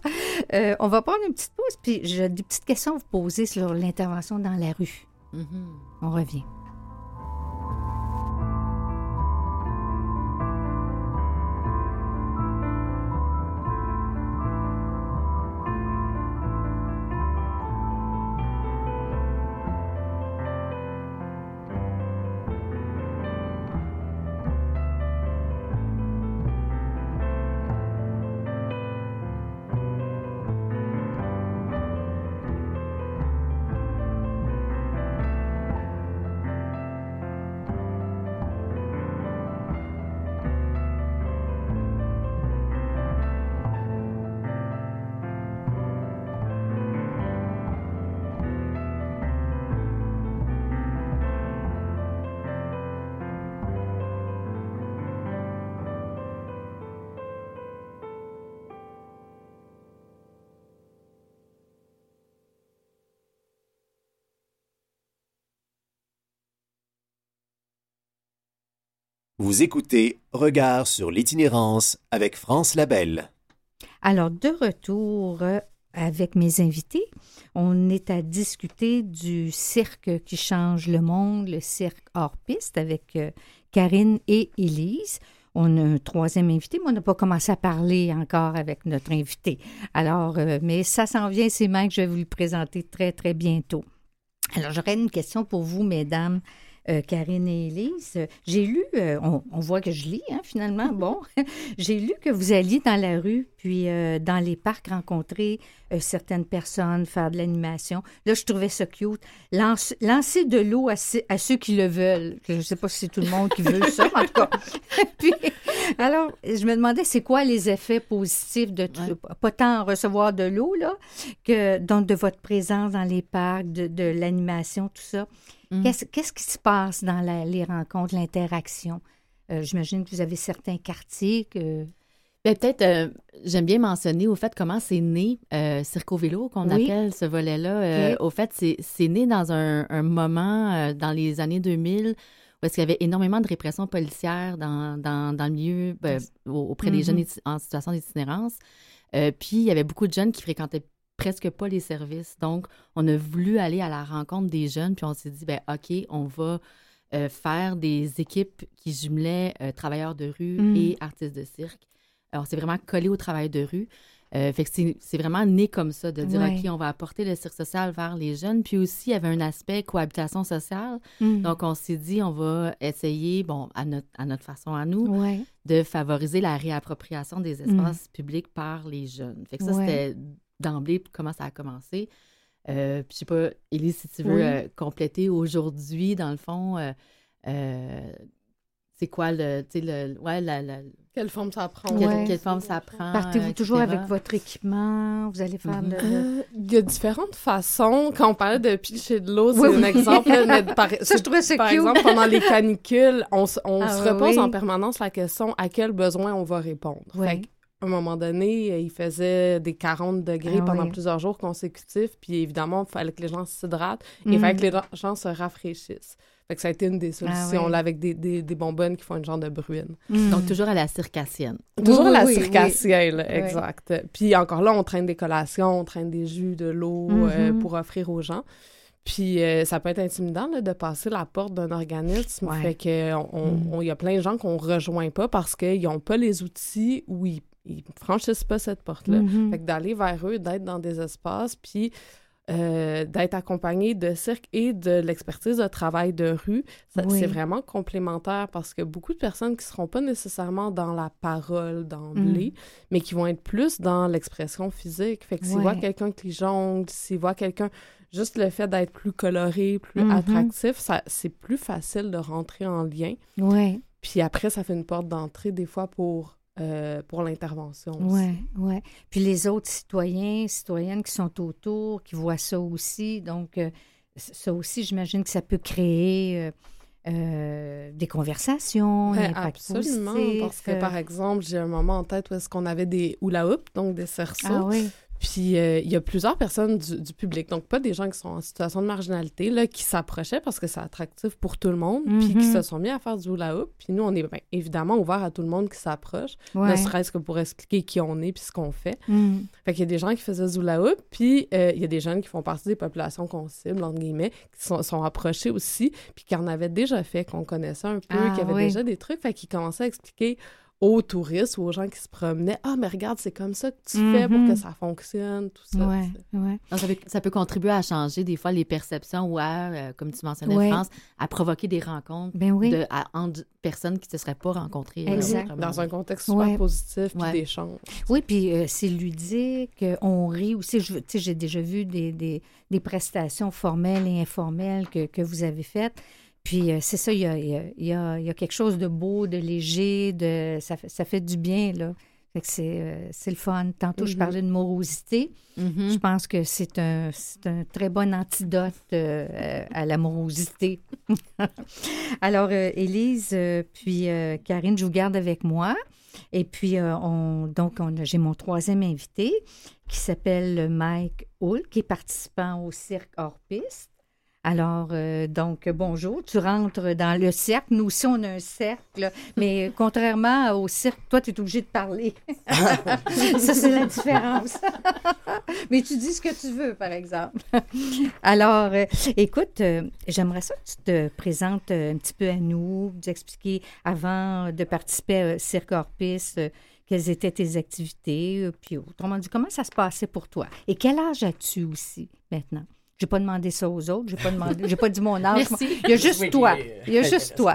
Euh, on va prendre une petite pause, puis j'ai des petites questions à vous poser sur l'intervention dans la rue. Mm-hmm. On revient. Vous écoutez Regard sur l'itinérance avec France Labelle. Alors, de retour euh, avec mes invités, on est à discuter du cirque qui change le monde, le cirque hors piste avec euh, Karine et Élise. On a un troisième invité, mais on n'a pas commencé à parler encore avec notre invité. Alors, euh, mais ça s'en vient, c'est même que je vais vous le présenter très, très bientôt. Alors, j'aurais une question pour vous, mesdames. Euh, Karine et Élise. J'ai lu, euh, on, voit que je lis hein, finalement, bon, j'ai lu que vous alliez dans la rue, puis euh, dans les parcs rencontrer certaines personnes, faire de l'animation. Là, je trouvais ça cute. lancer de l'eau à, ceux qui le veulent. Je ne sais pas si c'est tout le monde qui veut ça, en tout cas. puis, alors, je me demandais, c'est quoi les effets positifs de tout, pas tant recevoir de l'eau, là, que donc, de votre présence dans les parcs, de, de l'animation, tout ça. Mm. Qu'est-ce qui se passe dans les rencontres, l'interaction? Euh, j'imagine que vous avez certains quartiers que... Ben, peut-être, euh, j'aime bien mentionner au fait comment c'est né euh, Circo Vélo, qu'on appelle ce volet-là. Au fait, c'est né dans un, moment dans les années 2000 où il y avait énormément de répression policière dans, dans, le milieu ben, auprès des jeunes mm-hmm. en situation d'itinérance. puis il y avait beaucoup de jeunes qui fréquentaient presque pas les services. Donc, on a voulu aller à la rencontre des jeunes, puis on s'est dit, ben OK, on va euh, faire des équipes qui jumelaient euh, travailleurs de rue mm. et artistes de cirque. Alors, c'est vraiment collé au travail de rue. Euh, fait que c'est vraiment né comme ça, de dire, OK, on va apporter le cirque social vers les jeunes. Puis aussi, il y avait un aspect cohabitation sociale. Mm. Donc, on s'est dit, on va essayer, bon, à notre, à notre façon à nous, de favoriser la réappropriation des mm. espaces publics par les jeunes. Fait que ça, c'était d'emblée comment ça a commencé. Euh, puis je sais pas, Élise, si tu veux euh, compléter aujourd'hui, dans le fond, c'est quoi le, le ouais, la, quelle forme ça prend? Quelle, forme ça prend? Partez-vous toujours avec votre équipement? Vous allez faire mm-hmm. euh, Il y a différentes façons. Quand on parlait de picher de l'eau, c'est un exemple. par, ça, je trouvais ça Par exemple, pendant les canicules, on, on ah se repose en permanence la question à quel besoin on va répondre? Fait à un moment donné, il faisait des 40 degrés ah pendant plusieurs jours consécutifs. Puis évidemment, il fallait que les gens s'hydratent et il fallait que mm. les gens se rafraîchissent. Fait que ça a été une des solutions, ah là, avec des, des, des, bonbonnes qui font une genre de bruine. Mm. Donc, toujours à la circassienne. Toujours à la circassienne, exact. Puis encore là, on traîne des collations, on traîne des jus, de l'eau euh, mm-hmm. pour offrir aux gens. Puis euh, ça peut être intimidant de passer la porte d'un organisme. Fait que mm. on, y a plein de gens qu'on rejoint pas parce qu'ils n'ont pas les outils ou ils, ils franchissent pas cette porte-là. Mm-hmm. Fait que d'aller vers eux, d'être dans des espaces, puis euh, d'être accompagné de cirque et de l'expertise de travail de rue, c'est vraiment complémentaire parce que beaucoup de personnes qui ne seront pas nécessairement dans la parole d'emblée, mm. mais qui vont être plus dans l'expression physique. Fait que s'ils voient quelqu'un qui jongle, s'ils voient quelqu'un, juste le fait d'être plus coloré, plus mm-hmm. attractif, c'est plus facile de rentrer en lien. Ouais. Puis après, ça fait une porte d'entrée des fois pour euh, pour l'intervention. Oui, oui. Puis les autres citoyens, citoyennes qui sont autour, qui voient ça aussi. Donc, euh, ça aussi, j'imagine que ça peut créer euh, des conversations. Ouais, absolument. Parce que, par exemple, j'ai un moment en tête où est-ce qu'on avait des hula hoop, donc des cerceaux. Ah oui. Puis euh, il y a plusieurs personnes du, public, donc pas des gens qui sont en situation de marginalité, là, qui s'approchaient parce que c'est attractif pour tout le monde, puis qui mhm. se sont mis à faire du hula hoop. Puis nous, on est ben, évidemment ouvert à tout le monde qui s'approche, ne serait-ce que pour expliquer qui on est puis ce qu'on fait. Mhm. Fait qu'il y a des gens qui faisaient du hula hoop, puis euh, il y a des jeunes qui font partie des populations qu'on cible, entre guillemets, qui sont, sont approchés aussi, puis qui en avaient déjà fait, qu'on connaissait un peu, ah, qui avaient déjà des trucs, fait qu'ils commençaient à expliquer aux touristes ou aux gens qui se promenaient Ah, mais regarde, c'est comme ça que tu fais pour que mhm. ça fonctionne, tout ça. Ouais, ouais. ça, peut, contribuer à changer des fois les perceptions ou à, euh, comme tu mentionnais, France, à provoquer des rencontres ben oui. de, entre personnes qui ne se seraient pas rencontrées. Euh, exact. Dans un contexte super positif puis d'échange. Oui, puis euh, c'est ludique, on rit aussi. J'ai déjà vu des, des, des, prestations formelles et informelles que, que vous avez faites. Puis euh, c'est ça, il y a, y, a, y a, quelque chose de beau, de léger, de ça, ça fait du bien, là. Fait que c'est, euh, le fun. Tantôt, je mm-hmm. parlais de morosité. Mm-hmm. Je pense que c'est un, très bon antidote euh, à la morosité. Alors, Élise, puis Karine, je vous garde avec moi. Et puis, on, donc, on, j'ai mon troisième invité qui s'appelle Mike Hull, qui est participant au Cirque hors piste. Alors, euh, donc, bonjour, tu rentres dans le cercle. Nous aussi, on a un cercle, mais contrairement au cirque, toi, tu es obligé de parler. Ça, c'est la différence. mais tu dis ce que tu veux, par exemple. Alors, euh, écoute, euh, j'aimerais ça que tu te présentes un petit peu à nous, nous expliquer avant de participer au Cirque Orpis quelles étaient tes activités, puis autrement dit, comment ça se passait pour toi? Et quel âge as-tu aussi maintenant? J'ai pas demandé ça aux autres. J'ai pas demandé. J'ai pas dit mon âge. Il y a juste toi. Il y a juste toi.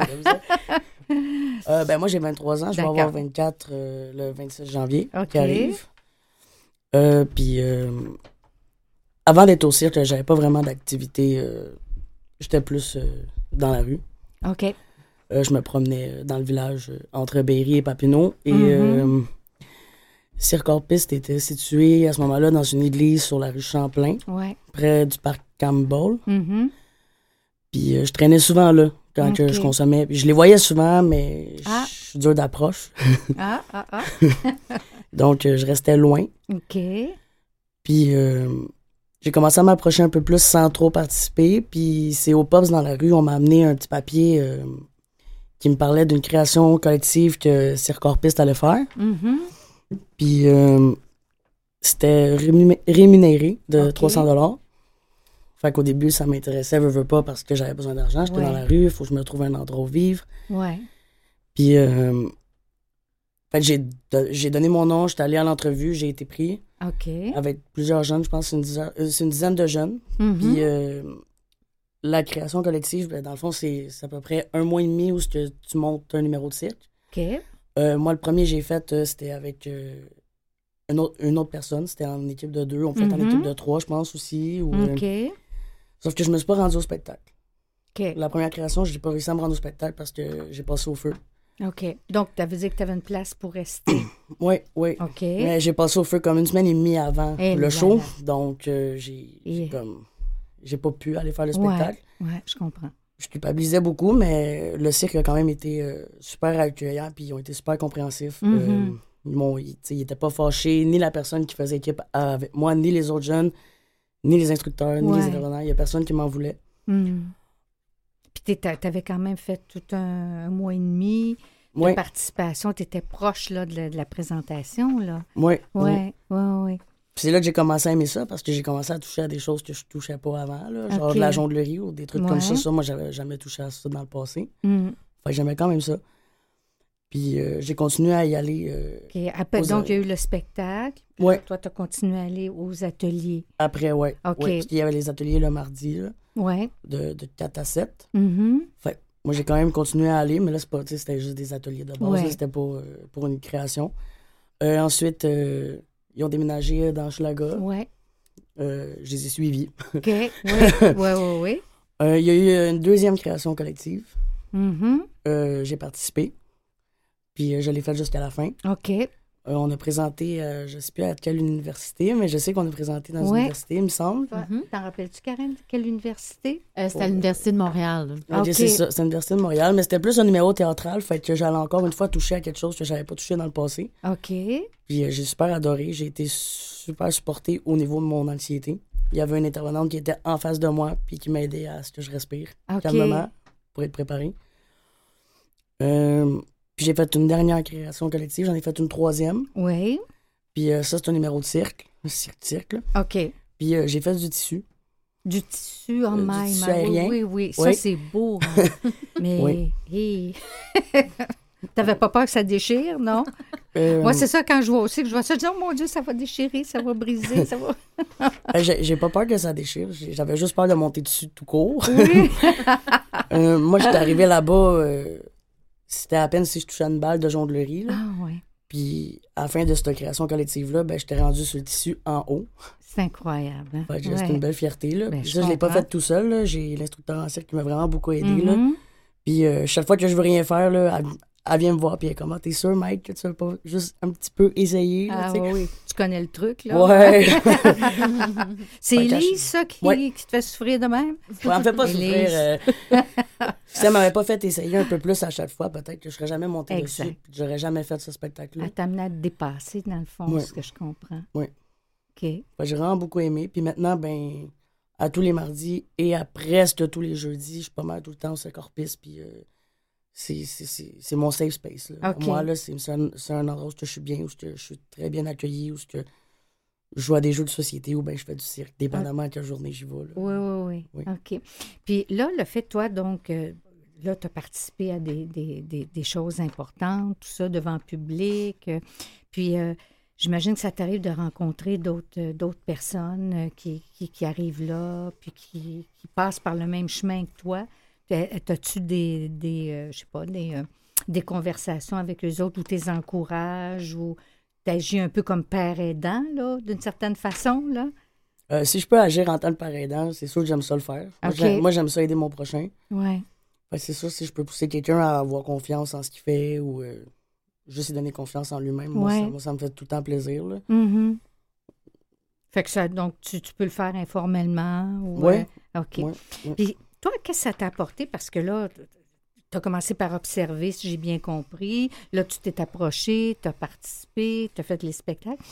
euh, ben moi j'ai 23 ans. Je vais avoir 24 euh, le 26 janvier qui arrive. Euh, puis euh, avant d'être au cirque, j'avais pas vraiment d'activité. J'étais plus dans la rue. OK. je me promenais dans le village entre Berry et Papineau. Et mm-hmm. Circorpiste était situé à ce moment-là dans une église sur la rue Champlain, près du parc Campbell. Mm-hmm. Puis euh, je traînais souvent là quand je consommais. Puis je les voyais souvent, mais ah. je suis dur d'approche. ah, ah, ah. Donc euh, je restais loin. OK. Puis euh, j'ai commencé à m'approcher un peu plus sans trop participer. Puis c'est au Pops dans la rue, on m'a amené un petit papier qui me parlait d'une création collective que Circorpiste allait faire. Mm-hmm. Puis euh, c'était rémunéré de 300 dollars. Fait qu'au début, ça m'intéressait, je veux pas, parce que j'avais besoin d'argent. J'étais dans la rue, il faut que je me trouve un endroit où vivre. Ouais. Puis, euh, fait j'ai donné mon nom, j'étais allé à l'entrevue, j'ai été pris. OK. Avec plusieurs jeunes, je pense c'est une, dizaine, une dizaine de jeunes. Mm-hmm. Puis la création collective, ben, dans le fond, c'est à peu près un mois et demi où tu montes un numéro de cirque. OK. Moi, le premier j'ai fait, c'était avec une, autre, une autre personne. C'était en équipe de deux. On fait en mm-hmm. équipe de trois, je pense aussi. OK. sauf que je me suis pas rendu au spectacle. OK. La première création, je n'ai pas réussi à me rendre au spectacle parce que j'ai passé au feu. OK. Donc, tu avais dit que tu avais une place pour rester. oui, oui. OK. Mais j'ai passé au feu comme une semaine et demie avant le show. Donc, euh, j'ai comme. J'ai pas pu aller faire le spectacle. Oui, ouais, je comprends. Je culpabilisais beaucoup, mais le cirque a quand même été euh, super accueillant, puis ils ont été super compréhensifs. Mm-hmm. Euh, ils n'étaient pas fâchés, ni la personne qui faisait équipe avec moi, ni les autres jeunes, ni les instructeurs, ni les intervenants. Il n'y a personne qui m'en voulait. Mm. Puis tu avais quand même fait tout un, mois et demi de participation. Tu étais proche là, de, la, présentation. Là. Oui. Oui, oui, oui. C'est là que j'ai commencé à aimer ça parce que j'ai commencé à toucher à des choses que je touchais pas avant, là, genre de la jonglerie ou des trucs comme ça. ça moi, j'avais jamais touché à ça dans le passé. Mm. Fait j'aimais quand même ça. Puis euh, j'ai continué à y aller. Euh, Après, donc, il y a eu le spectacle. Oui. Toi, tu as continué à aller aux ateliers. Après, oui. OK. parce qu'il y avait les ateliers le mardi. Là. Ouais. De, de 4 à 7. Mm-hmm. Fait moi, j'ai quand même continué à aller, mais là, c'était juste des ateliers de base. C'était pour, euh, pour une création. Ensuite, ils ont déménagé dans Schlaga. Ouais. je les ai suivis. OK. Oui, oui, oui. Il y a eu une deuxième création collective. Mm-hmm. j'ai participé. Puis je l'ai faite jusqu'à la fin. OK. Euh, on a présenté, euh, je ne sais plus à quelle université, mais je sais qu'on a présenté dans une université, il me semble. Mhm. T'en rappelles-tu, Karen, quelle université? Euh, c'était à l'Université de Montréal. c'est ça, c'est l'Université de Montréal, mais c'était plus un numéro théâtral, fait que j'allais encore une fois toucher à quelque chose que je n'avais pas touché dans le passé. OK. Puis j'ai super adoré, j'ai été super supporté au niveau de mon anxiété. Il y avait une intervenante qui était en face de moi, puis qui m'aidait à ce que je respire calmement pour être préparé. Euh, puis j'ai fait une dernière création collective, j'en ai fait une troisième. Oui. Puis euh, ça, c'est un numéro de cirque, un cirque-cirque. OK. Puis euh, j'ai fait du tissu. Du tissu en maille. Du tissu aérien. Oui, oui, Ça, c'est beau. Hein. Mais, oui. T'avais pas peur que ça déchire, non? Euh, Moi, c'est ça, quand je vois aussi, que je vois ça, je dis, oh mon Dieu, ça va déchirer, ça va briser, ça va. j'ai pas peur que ça déchire. J'avais juste peur de monter dessus tout court. Oui. moi, j'étais arrivé là-bas c'était à peine si je touchais une balle de jonglerie. Ah, ouais. Puis, à la fin de cette création collective-là, ben, j'étais rendu sur le tissu en haut. C'est incroyable. Hein? C'était une belle fierté. Là. Ben, ça, je ne l'ai pas fait tout seul. J'ai l'instructeur en cirque qui m'a vraiment beaucoup aidé. là. Mm-hmm. Puis, euh, chaque fois que je veux rien faire, là, elle vient me voir, puis elle est comme, ah, t'es sûr, Mike, que tu veux pas juste un petit peu essayer? ah oui, tu connais le truc, là. Ouais. c'est Elise, ça, qui, qui, te fait souffrir de même? Ouais, elle me fait pas souffrir. Euh... si elle m'avait pas fait essayer un peu plus à chaque fois, peut-être que je serais jamais montée exact. dessus, j'aurais jamais fait ce spectacle-là. Elle t'a amené à te dépasser, dans le fond, ce que je comprends. Oui. OK. J'ai vraiment beaucoup aimé, puis maintenant, ben à tous les mardis et à presque tous les jeudis, je suis pas mal tout le temps au Corpus, puis... Euh, c'est mon safe space. Moi, là, c'est un, un, endroit où je suis bien, où je, suis très bien accueilli, où je joue à des jeux de société, ou bien je fais du cirque, dépendamment à quelle journée j'y vais. Oui, oui, oui, OK. Puis là, le fait, toi, donc, euh, là, tu as participé à des, des, des, choses importantes, tout ça, devant le public. Euh, puis, euh, j'imagine que ça t'arrive de rencontrer d'autres personnes qui, qui, qui, arrivent là, puis qui, qui passent par le même chemin que toi. As-tu des, des euh, je sais pas, des, euh, des conversations avec les autres où tu les encourages ou tu agis un peu comme père aidant, là, d'une certaine façon, là? Euh, si je peux agir en tant que père aidant, c'est sûr que j'aime ça le faire. Moi, j'aime ça aider mon prochain. Ouais. c'est sûr, si je peux pousser quelqu'un à avoir confiance en ce qu'il fait ou juste lui donner confiance en lui-même, moi, ça, me fait tout le temps plaisir. Là. Mm-hmm. Fait que ça, donc, tu, peux le faire informellement? Oui. OK. Puis, toi, qu'est-ce que ça t'a apporté? Parce que là, tu as commencé par observer, si j'ai bien compris. Là, tu t'es approché, tu as participé, tu as fait les spectacles.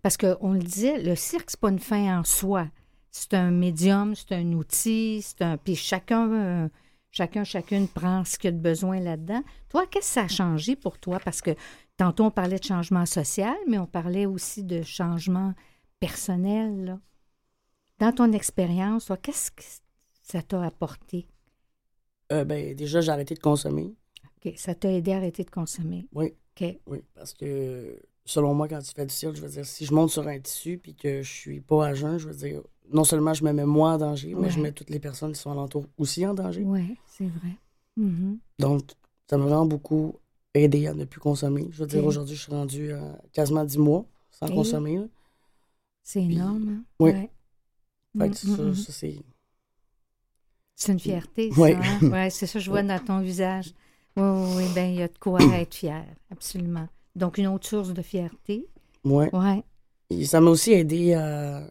Parce qu'on le disait, le cirque, c'est pas une fin en soi. C'est un médium, c'est un outil, c'est un. Puis chacun, chacun, chacune prend ce qu'il a de besoin là-dedans. Toi, qu'est-ce que ça a changé pour toi? Parce que tantôt, on parlait de changement social, mais on parlait aussi de changement personnel. Dans ton expérience, qu'est-ce que ça t'a apporté? Euh, ben, déjà, j'ai arrêté de consommer. OK. Ça t'a aidé à arrêter de consommer? Oui. OK. Oui, parce que selon moi, quand tu fais du cirque, je veux dire, si je monte sur un tissu puis que je suis pas à jeun, je veux dire, non seulement je me mets moi en danger, mais je mets toutes les personnes qui sont alentour aussi en danger. Oui, c'est vrai. Mm-hmm. Donc, ça m'a vraiment beaucoup aidé à ne plus consommer. Je veux dire, aujourd'hui, je suis rendu à quasiment 10 mois sans consommer. C'est énorme. Hein? Oui. Ouais. Fait que ça, c'est. C'est une fierté, ça. Oui. Hein? Ouais, c'est ça, je vois dans ton visage. Oui, oui, ben il y a de quoi être fier, absolument. Donc, une autre source de fierté. Oui. Ouais. Et ça m'a aussi aidé à,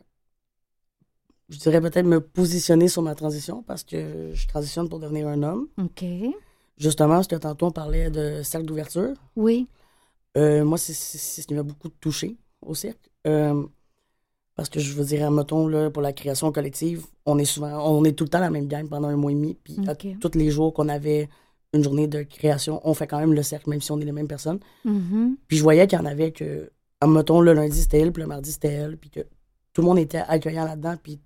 je dirais peut-être me positionner sur ma transition parce que je transitionne pour devenir un homme. OK. Justement, parce que tantôt on parlait de cercle d'ouverture. Oui. Euh, moi, c'est ce qui m'a beaucoup touché au cirque. Euh, parce que je veux dire, mettons, là, pour la création collective, on est souvent, on est tout le temps la même gang pendant un mois et demi. Puis tous les jours qu'on avait une journée de création, on fait quand même le cercle, même si on est les mêmes personnes. Mm-hmm. Puis je voyais qu'il y en avait que, mettons, le lundi c'était elle, puis le mardi c'était elle, puis que tout le monde était accueillant là-dedans, puis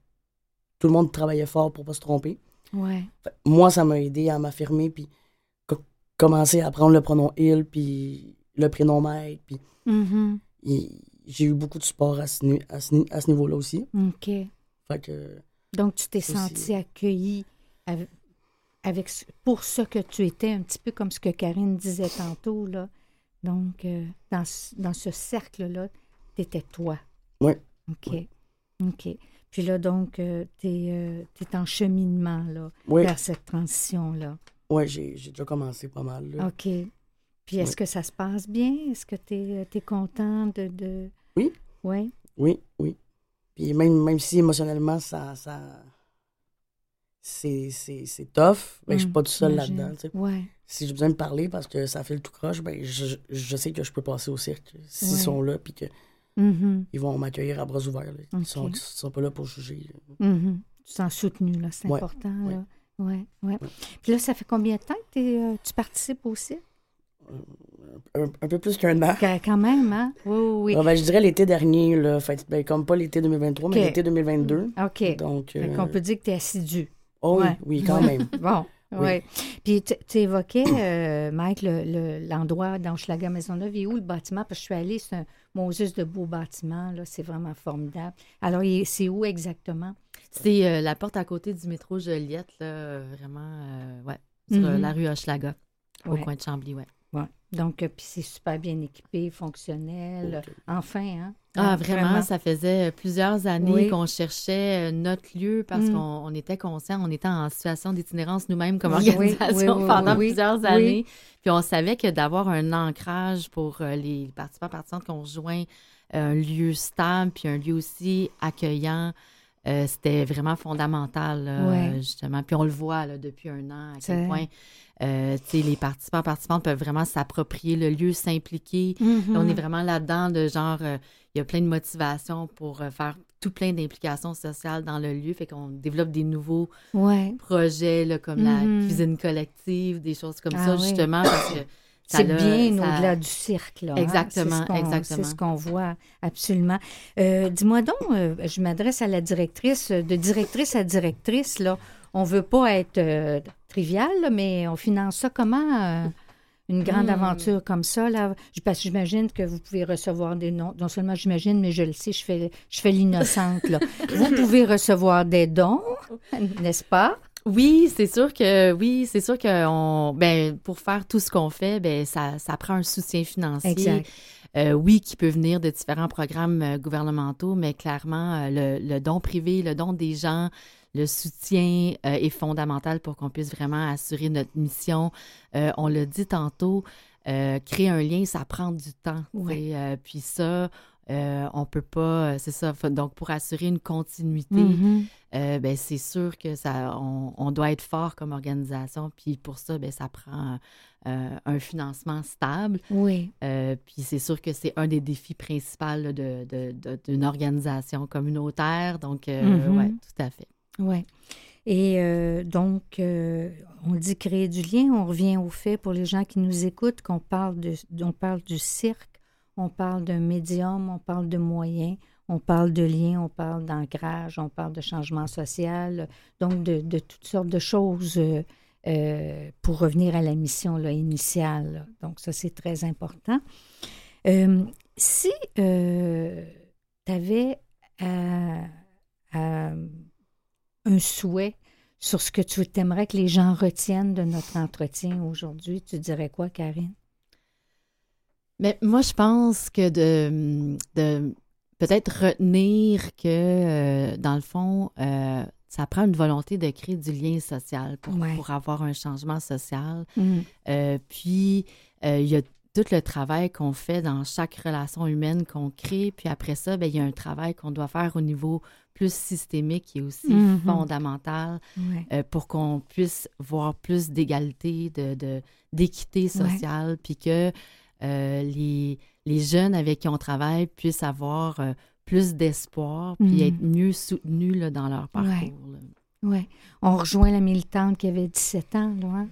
tout le monde travaillait fort pour pas se tromper. Ouais. moi, ça m'a aidé à m'affirmer, puis commencer à prendre le pronom il, puis le prénom maître, puis mm-hmm. J'ai eu beaucoup de support à ce, à ce, niveau-là aussi. OK. Fait que, Donc, tu t'es senti accueilli avec, pour ce que tu étais, un petit peu comme ce que Karine disait tantôt, là. Donc, euh, dans, dans ce cercle-là, tu étais toi. Oui. OK. OK. Puis là, donc, euh, tu es, euh, en cheminement, là, oui. vers cette transition-là. Oui, j'ai déjà commencé pas mal. Là. OK. Puis est-ce que ça se passe bien? Est-ce que tu es, es, content de, de... Oui. Oui. Oui, oui. Puis même, même si émotionnellement, ça, ça, c'est, tough, ben, je suis pas tout seul là-dedans. Ouais. Si j'ai besoin de parler parce que ça fait le tout croche, ben, je, je sais que je peux passer au cirque s'ils sont là, puis que mm-hmm. ils vont m'accueillir à bras ouverts. Ils, sont, sont pas là pour juger. Mm-hmm. Tu sens soutenu, là, c'est important. Là. Ouais, ouais. Puis là, ça fait combien de temps que euh, tu participes au cirque? Un, un, peu plus qu'un an. Quand même, hein? Oui, oui. Ah, ben, je dirais l'été dernier, là. Fait, ben, comme pas l'été 2023, mais l'été 2022. OK. Donc, euh... On peut dire que tu es assidu. Oh, oui, oui, quand même. bon. Oui. Puis tu évoquais, euh, Mike, l'endroit le, dans Schlager Maisonneuve. Et où le bâtiment? Parce que je suis allée, c'est un Moses de beau bâtiment. Là, c'est vraiment formidable. Alors, c'est où exactement? C'est euh, la porte à côté du métro Joliette, là, vraiment, euh, ouais, sur mm-hmm. la rue Hochelaga, au coin de Chambly, ouais. Donc, puis c'est super bien équipé, fonctionnel. Enfin, hein? Ah, vraiment, ça faisait plusieurs années qu'on cherchait notre lieu parce mm. qu'on était conscient, on était en situation d'itinérance nous-mêmes comme organisation pendant plusieurs années. Puis on savait que d'avoir un ancrage pour les participants participantes qu'on rejoint un lieu stable, puis un lieu aussi accueillant, euh, c'était vraiment fondamental, justement. Puis on le voit là, depuis un an, à quel point euh, les participants participantes peuvent vraiment s'approprier le lieu, s'impliquer. Mm-hmm. On est vraiment là-dedans de genre, euh, il y a plein de motivations pour faire tout plein d'implications sociales dans le lieu. Fait qu'on développe des nouveaux projets là, comme la Mm-hmm. cuisine collective, des choses comme ah ça, justement, parce que c'est bien au-delà du cirque. Là, exactement, hein? exactement. C'est ce qu'on voit, absolument. Euh, Dis-moi donc, euh, je m'adresse à la directrice, de directrice à directrice, là. On veut pas être euh, trivial, là, mais on finance ça comment? Euh, une grande Hmm. aventure comme ça, là, parce que j'imagine que vous pouvez recevoir des dons. Non seulement j'imagine, mais je le sais, je fais, je fais l'innocente, là. vous pouvez recevoir des dons, n'est-ce pas? Oui, c'est sûr que oui, c'est sûr que on, ben pour faire tout ce qu'on fait, ben ça, ça prend un soutien financier. Exact. Euh, oui, qui peut venir de différents programmes euh, gouvernementaux, mais clairement euh, le, le, don privé, le don des gens, le soutien est fondamental pour qu'on puisse vraiment assurer notre mission. On l'a dit tantôt, créer un lien, ça prend du temps. Oui. puis ça, euh, on peut pas, c'est ça. Donc, pour assurer une continuité, Mm-hmm. euh, ben, c'est sûr que ça, on, on, doit être fort comme organisation. Puis pour ça, ben, ça prend euh, un financement stable. Oui. Euh, puis c'est sûr que c'est un des défis principaux là, de, de, de, d'une organisation communautaire. Donc, euh, Mm-hmm. ouais, tout à fait. Oui. Et euh, donc, euh, on dit créer du lien. On revient au fait pour les gens qui nous écoutent qu'on parle, de, on parle du cirque, on parle d'un médium, on parle de moyens, on parle de lien, on parle d'ancrage, on parle de changement social, donc de, toutes sortes de choses euh, pour revenir à la mission là, initiale. Donc, ça, c'est très important. si tu avais un souhait sur ce que tu aimerais que les gens retiennent de notre entretien aujourd'hui, tu dirais quoi, Karine? Mais moi, je pense que de, de peut-être retenir que, euh, dans le fond, euh, ça prend une volonté de créer du lien social pour, pour avoir un changement social. Mm. Euh, puis, il y a tout le travail qu'on fait dans chaque relation humaine qu'on crée. Puis après ça, bien, il y a un travail qu'on doit faire au niveau plus systémique et aussi mm-hmm. fondamental pour qu'on puisse voir plus d'égalité, de, d'équité sociale, puis que euh, les, les, jeunes avec qui on travaille puissent avoir euh, plus d'espoir puis être mm. mieux soutenus là, dans leur parcours. Oui. On rejoint la militante qui avait 17 ans, là, hein?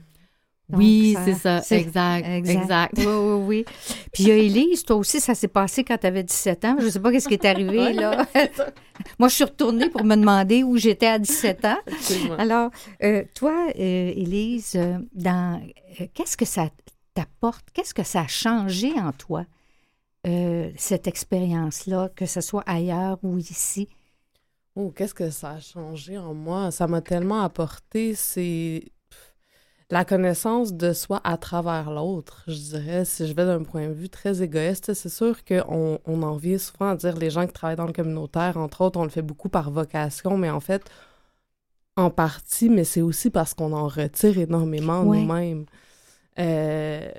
oui, c'est ça, exact, exact, Oui, oui, oui. Puis il y a Élise, toi aussi, ça s'est passé quand tu avais 17 ans. Je ne sais pas qu'est-ce qui est arrivé, là. Moi, je suis retournée pour me demander où j'étais à 17 ans. Alors, euh, toi, Élise, dans qu'est-ce que ça t'apporte? Qu'est-ce que ça a changé en toi, euh, cette expérience-là, que ce soit ailleurs ou ici? Oh, qu'est-ce que ça a changé en moi? Ça m'a tellement apporté, c'est la connaissance de soi à travers l'autre, je dirais, si je vais d'un point de vue très égoïste, c'est sûr qu'on on en vient souvent à dire les gens qui travaillent dans le communautaire, entre autres, on le fait beaucoup par vocation, mais en fait, en partie, mais c'est aussi parce qu'on en retire énormément nous-mêmes. Euh,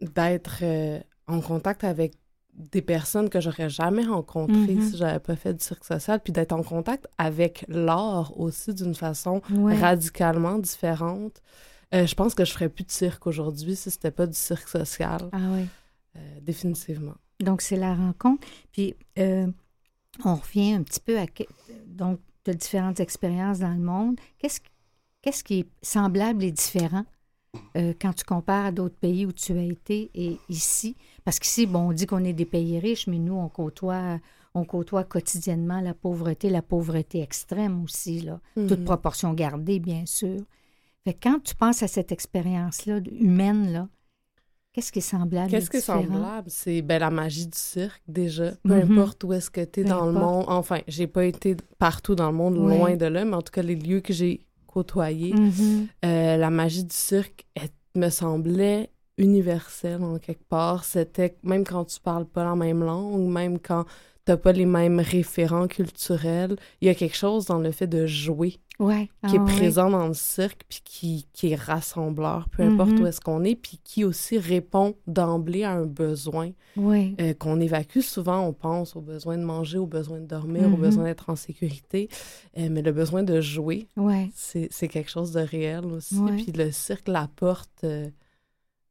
d'être euh, en contact avec des personnes que j'aurais jamais rencontrées mm-hmm. si j'avais pas fait du cirque social, puis d'être en contact avec l'art aussi d'une façon radicalement différente. Euh, je pense que je ferais plus de cirque aujourd'hui si c'était pas du cirque social. Ah oui. définitivement. Donc, c'est la rencontre. Puis, on revient un petit peu à... Donc, de différentes expériences dans le monde. Qu'est-ce, qu'est-ce qui est semblable et différent euh, quand tu compares à d'autres pays où tu as été et ici. Parce qu'ici, bon, on dit qu'on est des pays riches, mais nous, on côtoie, on côtoie quotidiennement la pauvreté, la pauvreté extrême aussi, là, toute mhm. proportion gardée, bien sûr. Fait quand tu penses à cette expérience-là humaine, là, Qu'est-ce qui est semblable? Qu'est-ce qui est semblable? C'est ben, la magie du cirque, déjà. Peu mhm. importe où est-ce que tu es dans le monde. Enfin, j'ai pas été partout dans le monde, loin de là, mais en tout cas, les lieux que j'ai côtoyer. Mm-hmm. Euh, la magie du cirque elle, me semblait universelle en quelque part. C'était même quand tu parles pas la même langue, même quand t'as pas les mêmes référents culturels, il y a quelque chose dans le fait de jouer ouais. qui est ah présent dans le cirque, puis qui, qui est rassembleur, peu importe mm-hmm. où est-ce qu'on est, puis qui aussi répond d'emblée à un besoin euh, qu'on évacue souvent. On pense au besoin de manger, au besoin de dormir, au mm-hmm. besoin d'être en sécurité, euh, mais le besoin de jouer, c'est quelque chose de réel aussi. Puis le cirque l'apporte euh,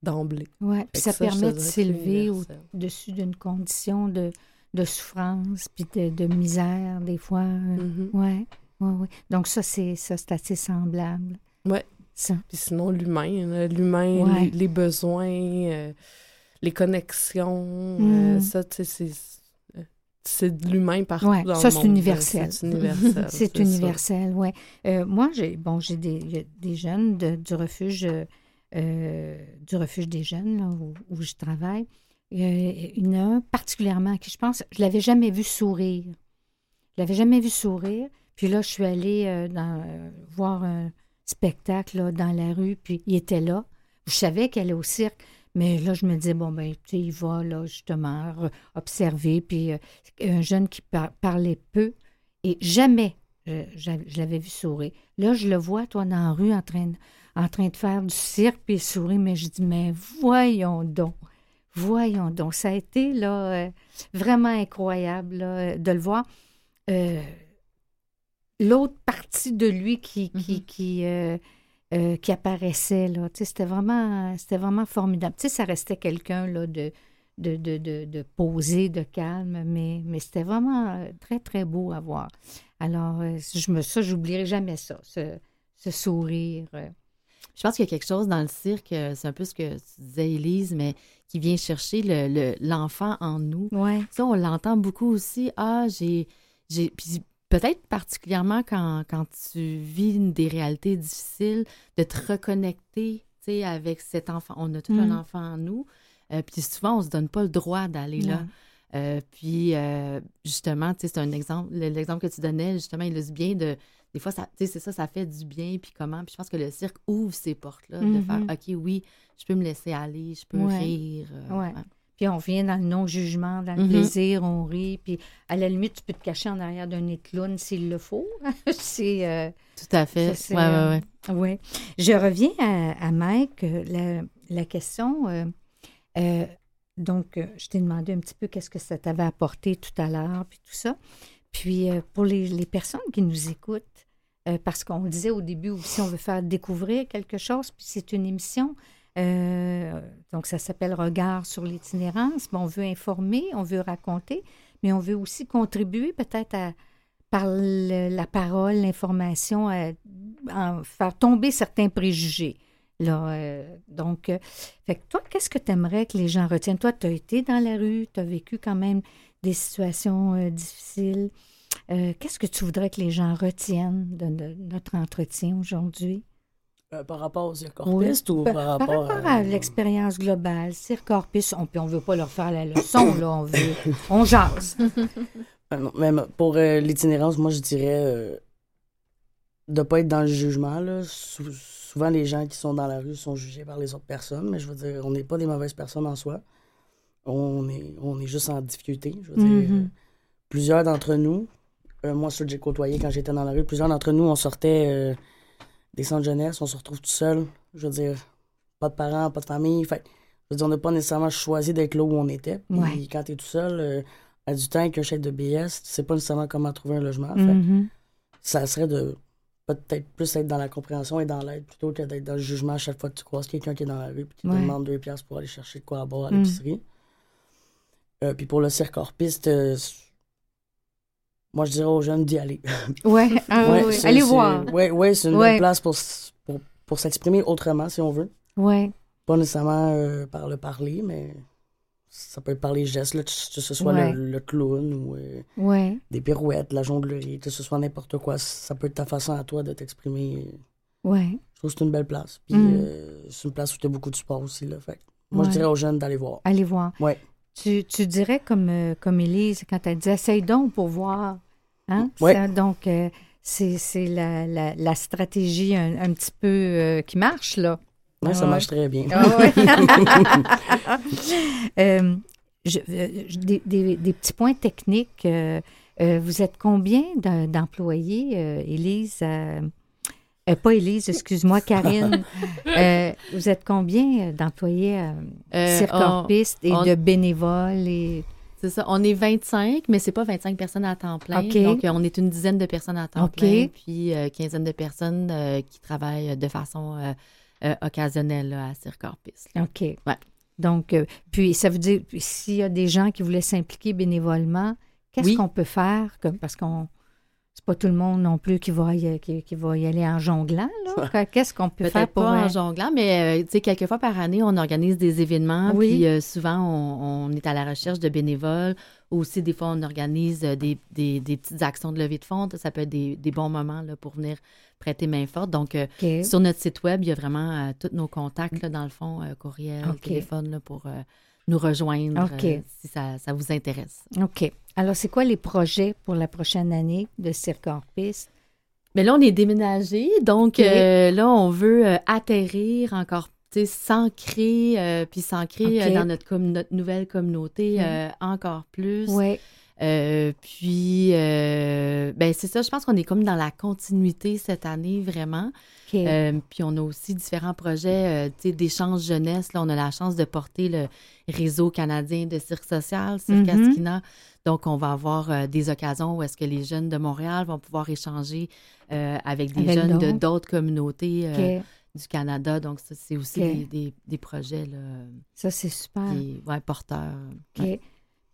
d'emblée. Oui, puis ça, permet de s'élever au-dessus d'une condition de, de souffrance, puis de, de, misère, des fois. Mm-hmm. Ouais. Oui, oui. Donc ça, c'est ça, assez semblable. Oui. Ça. Puis sinon, l'humain, l'humain, les, besoins, euh, les connexions, euh, mm. ça, tu sais, c'est de l'humain partout dans le monde. Ça, c'est universel. C'est universel. c'est universel, oui. Euh, moi, j'ai bon, j'ai des, des, jeunes de, du refuge du refuge des jeunes où, je travaille. Il y en a un particulièrement qui, je pense, je l'avais jamais vu sourire. Je l'avais jamais vu sourire. Puis là, je suis allée euh, euh, voir un spectacle dans la rue, puis il était là. Je savais qu'elle est au cirque, mais là, je me disais, bon, ben, tu il va, là, justement, observer. Puis euh, un jeune qui parlait peu, et jamais je, l'avais vu sourire. Là, je le vois, toi, dans la rue, en train, en train de faire du cirque, puis il sourit, mais je dis, mais voyons donc. Voyons donc, ça a été là, vraiment incroyable de le voir l'autre partie de lui qui, qui, mm-hmm. qui, euh, euh, qui apparaissait. Là. C'était, vraiment, vraiment formidable. Sais, ça restait quelqu'un là, de, de, de, de, de, posé, de calme, mais, mais c'était vraiment euh, très, très beau à voir. Alors, je me, ça, j'oublierai jamais ça, ce, ce sourire. Je pense qu'il y a quelque chose dans le cirque, c'est un peu ce que tu disais, Élise, mais qui vient chercher le, l'enfant en nous. Ouais. Ça, on l'entend beaucoup aussi. Ah, j'ai. j'ai puis peut-être particulièrement quand, quand, tu vis des réalités difficiles, de te reconnecter avec cet enfant. On a tout un mm. enfant en nous. Euh, puis souvent, on ne se donne pas le droit d'aller là. Euh, puis euh, justement, c'est un exemple, l'exemple que tu donnais, justement, il illustre bien de. Des fois, c'est ça, ça fait du bien, puis comment? Puis je pense que le cirque ouvre ces portes-là, de faire mm-hmm. OK, oui, je peux me laisser aller, je peux rire. ouais. Puis on vient dans le non-jugement, dans le mm-hmm. plaisir, on rit. Puis à la limite, tu peux te cacher en arrière d'un étalon s'il le faut. c'est. Tout à fait. Oui, oui, oui. Ouais. Je reviens à, Mike. La, la question euh, donc, euh, je t'ai demandé un petit peu qu'est-ce que ça t'avait apporté tout à l'heure, puis tout ça. Puis, euh, pour les, personnes qui nous écoutent, parce qu'on disait au début aussi, on veut faire découvrir quelque chose, puis c'est une émission. donc, ça s'appelle Regard sur l'itinérance. on veut informer, on veut raconter, mais on veut aussi contribuer peut-être à, par la parole, l'information, à faire tomber certains préjugés. Euh, donc, euh, toi, qu'est-ce que tu aimerais que les gens retiennent? Toi, tu as été dans la rue, tu as vécu quand même des situations euh, difficiles. qu'est-ce que tu voudrais que les gens retiennent de, notre entretien aujourd'hui? par rapport aux circorpistes ou par, rapport, à, l'expérience globale, circorpistes, on ne veut pas leur faire la leçon, là, on veut, on jase. Même pour l'itinérance, moi, je dirais de ne pas être dans le jugement, là, souvent, les gens qui sont dans la rue sont jugés par les autres personnes, mais je veux dire, on n'est pas des mauvaises personnes en soi. On est, on est juste en difficulté. Je veux dire, mm-hmm. plusieurs d'entre nous, euh, moi, ceux que j'ai côtoyés quand j'étais dans la rue, plusieurs d'entre nous, on sortait euh, des centres jeunesse, on se retrouve tout seul. Je veux dire, pas de parents, pas de famille. Fait, je veux dire, on n'a pas nécessairement choisi d'être là où on était. Puis quand tu es tout seul, euh, à du temps avec un chèque de BS, tu sais pas nécessairement comment trouver un logement. Mm-hmm. ça serait de peut-être plus être dans la compréhension et dans l'aide plutôt que d'être dans le jugement à chaque fois que tu croises quelqu'un qui est dans la rue et tu te demandes deux pièces pour aller chercher de quoi à boire à mm. Euh, puis pour le cirque hors piste, euh, moi je dirais aux jeunes d'y aller. ouais, ah allez voir. Oui, ouais, c'est une bonne place pour, pour, pour s'exprimer autrement si on veut. Ouais. Pas nécessairement euh, par le parler, mais ça peut être par les gestes, que ce soit le, clown ou euh, des pirouettes, la jonglerie, que ce soit n'importe quoi. Ça peut être ta façon à toi de t'exprimer. Ouais. Je trouve que c'est une belle place. Puis mm. c'est une place où tu as beaucoup de sport aussi. Là, fait. Moi, je dirais aux jeunes d'aller voir. Aller voir. Ouais. Tu, tu dirais comme, euh, comme Élise, quand elle dit essaye donc pour voir. Hein? donc, c'est la, la, la, stratégie un, un petit peu qui marche, là. Ça marche très bien. Ah euh, euh, des, des, petits points techniques. Euh, vous êtes combien d'employés, Élise? Pas Élise, excuse-moi, Karine. vous êtes combien d'employés circorpistes et de bénévoles et c'est ça. On est 25, mais c'est pas 25 personnes à temps plein. Donc, on est une dizaine de personnes à temps plein, puis une quinzaine de personnes qui travaillent de façon euh, occasionnel à Circorpis. OK. Ouais. Donc, euh, puis ça veut dire, s'il y a des gens qui voulaient s'impliquer bénévolement, qu'est-ce qu'on peut faire? Comme, parce qu'on c'est pas tout le monde non plus qui va y, qui, va y aller en jonglant. Qu'est-ce qu'on peut faire pour... pas en jonglant, mais euh, tu sais, quelques fois par année, on organise des événements. Oui. Puis souvent, on, est à la recherche de bénévoles. Aussi, des fois, on organise des, des, petites actions de levée de fonds. Ça peut être des, des bons moments là, pour venir prêter main forte. Donc, euh, sur notre site web, il y a vraiment euh, tous nos contacts, dans le fond, euh, courriel, téléphone, pour nous rejoindre si ça, vous intéresse. OK. Alors, c'est quoi les projets pour la prochaine année de Cirque Piste? Mais là, on est déménagé, donc là, on veut atterrir encore s'ancrer, puis s'ancrer dans notre, notre nouvelle communauté encore plus. Oui. Euh, puis, euh, ben c'est ça, je pense qu'on est comme dans la continuité cette année, vraiment. Euh, puis on a aussi différents projets d'échange jeunesse. Là, on a la chance de porter le réseau canadien de cirque social, Cirque mm Donc, on va avoir des occasions où est-ce que les jeunes de Montréal vont pouvoir échanger avec des jeunes de d'autres communautés. du Canada. Donc, ça, c'est aussi des, des, projets. Là, ça, c'est super. ouais, porteurs.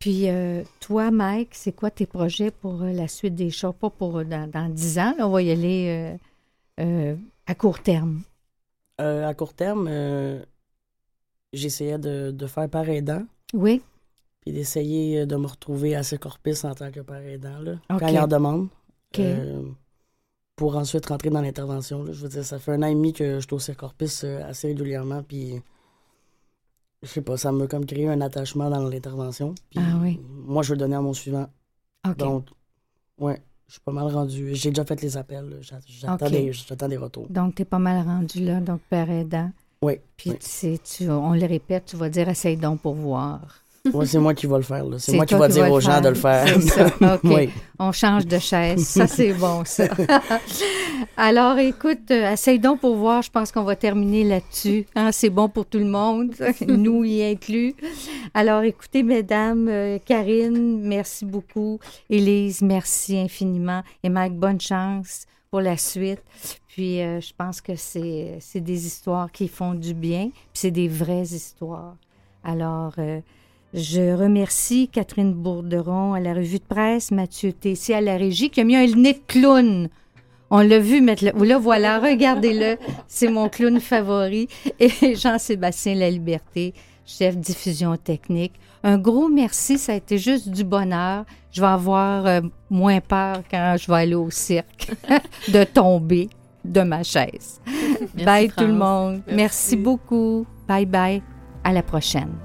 Puis euh, toi, Mike, c'est quoi tes projets pour euh, la suite des choses? Pas pour euh, dans, dans 10 ans, on va y aller à court terme. à court terme, j'essayais de, de, faire par aidant. Oui. Puis d'essayer de me retrouver à ce corpus en tant que par aidant, là, quand il en demande. Euh, pour ensuite rentrer dans l'intervention. Je veux dire, ça fait un an et demi que je suis au euh, assez régulièrement, puis je sais pas, ça m'a comme créé un attachement dans l'intervention. Ah oui. Moi, je veux donner à mon suivant. Donc, ouais, je suis pas mal rendu. J'ai déjà fait les appels. J'attends des, retours. Donc, tu es pas mal rendu là, donc père aidant. Oui. Puis, Tu, on le répète, tu vas dire essaye donc pour voir. Oui, c'est moi qui vais le faire. C'est moi qui vais dire aux gens de le faire. OK. On change de chaise. Ça, c'est bon, ça. Alors, écoute, euh, essaye donc pour voir. Je pense qu'on va terminer là-dessus. Hein. C'est bon pour tout le monde, nous y inclus. Alors, écoutez, mesdames, euh, Karine, merci beaucoup. Élise, merci infiniment. Et Mike, bonne chance pour la suite. Puis, euh, je pense que c'est des histoires qui font du bien. Puis, c'est des vraies histoires. Alors, je remercie Catherine Bourderon à la revue de presse, Mathieu Tessier à la régie, qui a mis un nez de clown. On l'a vu mettre le... Là, voilà, regardez-le. C'est mon clown favori. Et Jean-Sébastien La Liberté, chef diffusion technique. Un gros merci, ça a été juste du bonheur. Je vais avoir euh, moins peur quand je vais aller au cirque de tomber de ma chaise. bye tout le monde. merci beaucoup. Bye bye. À la prochaine.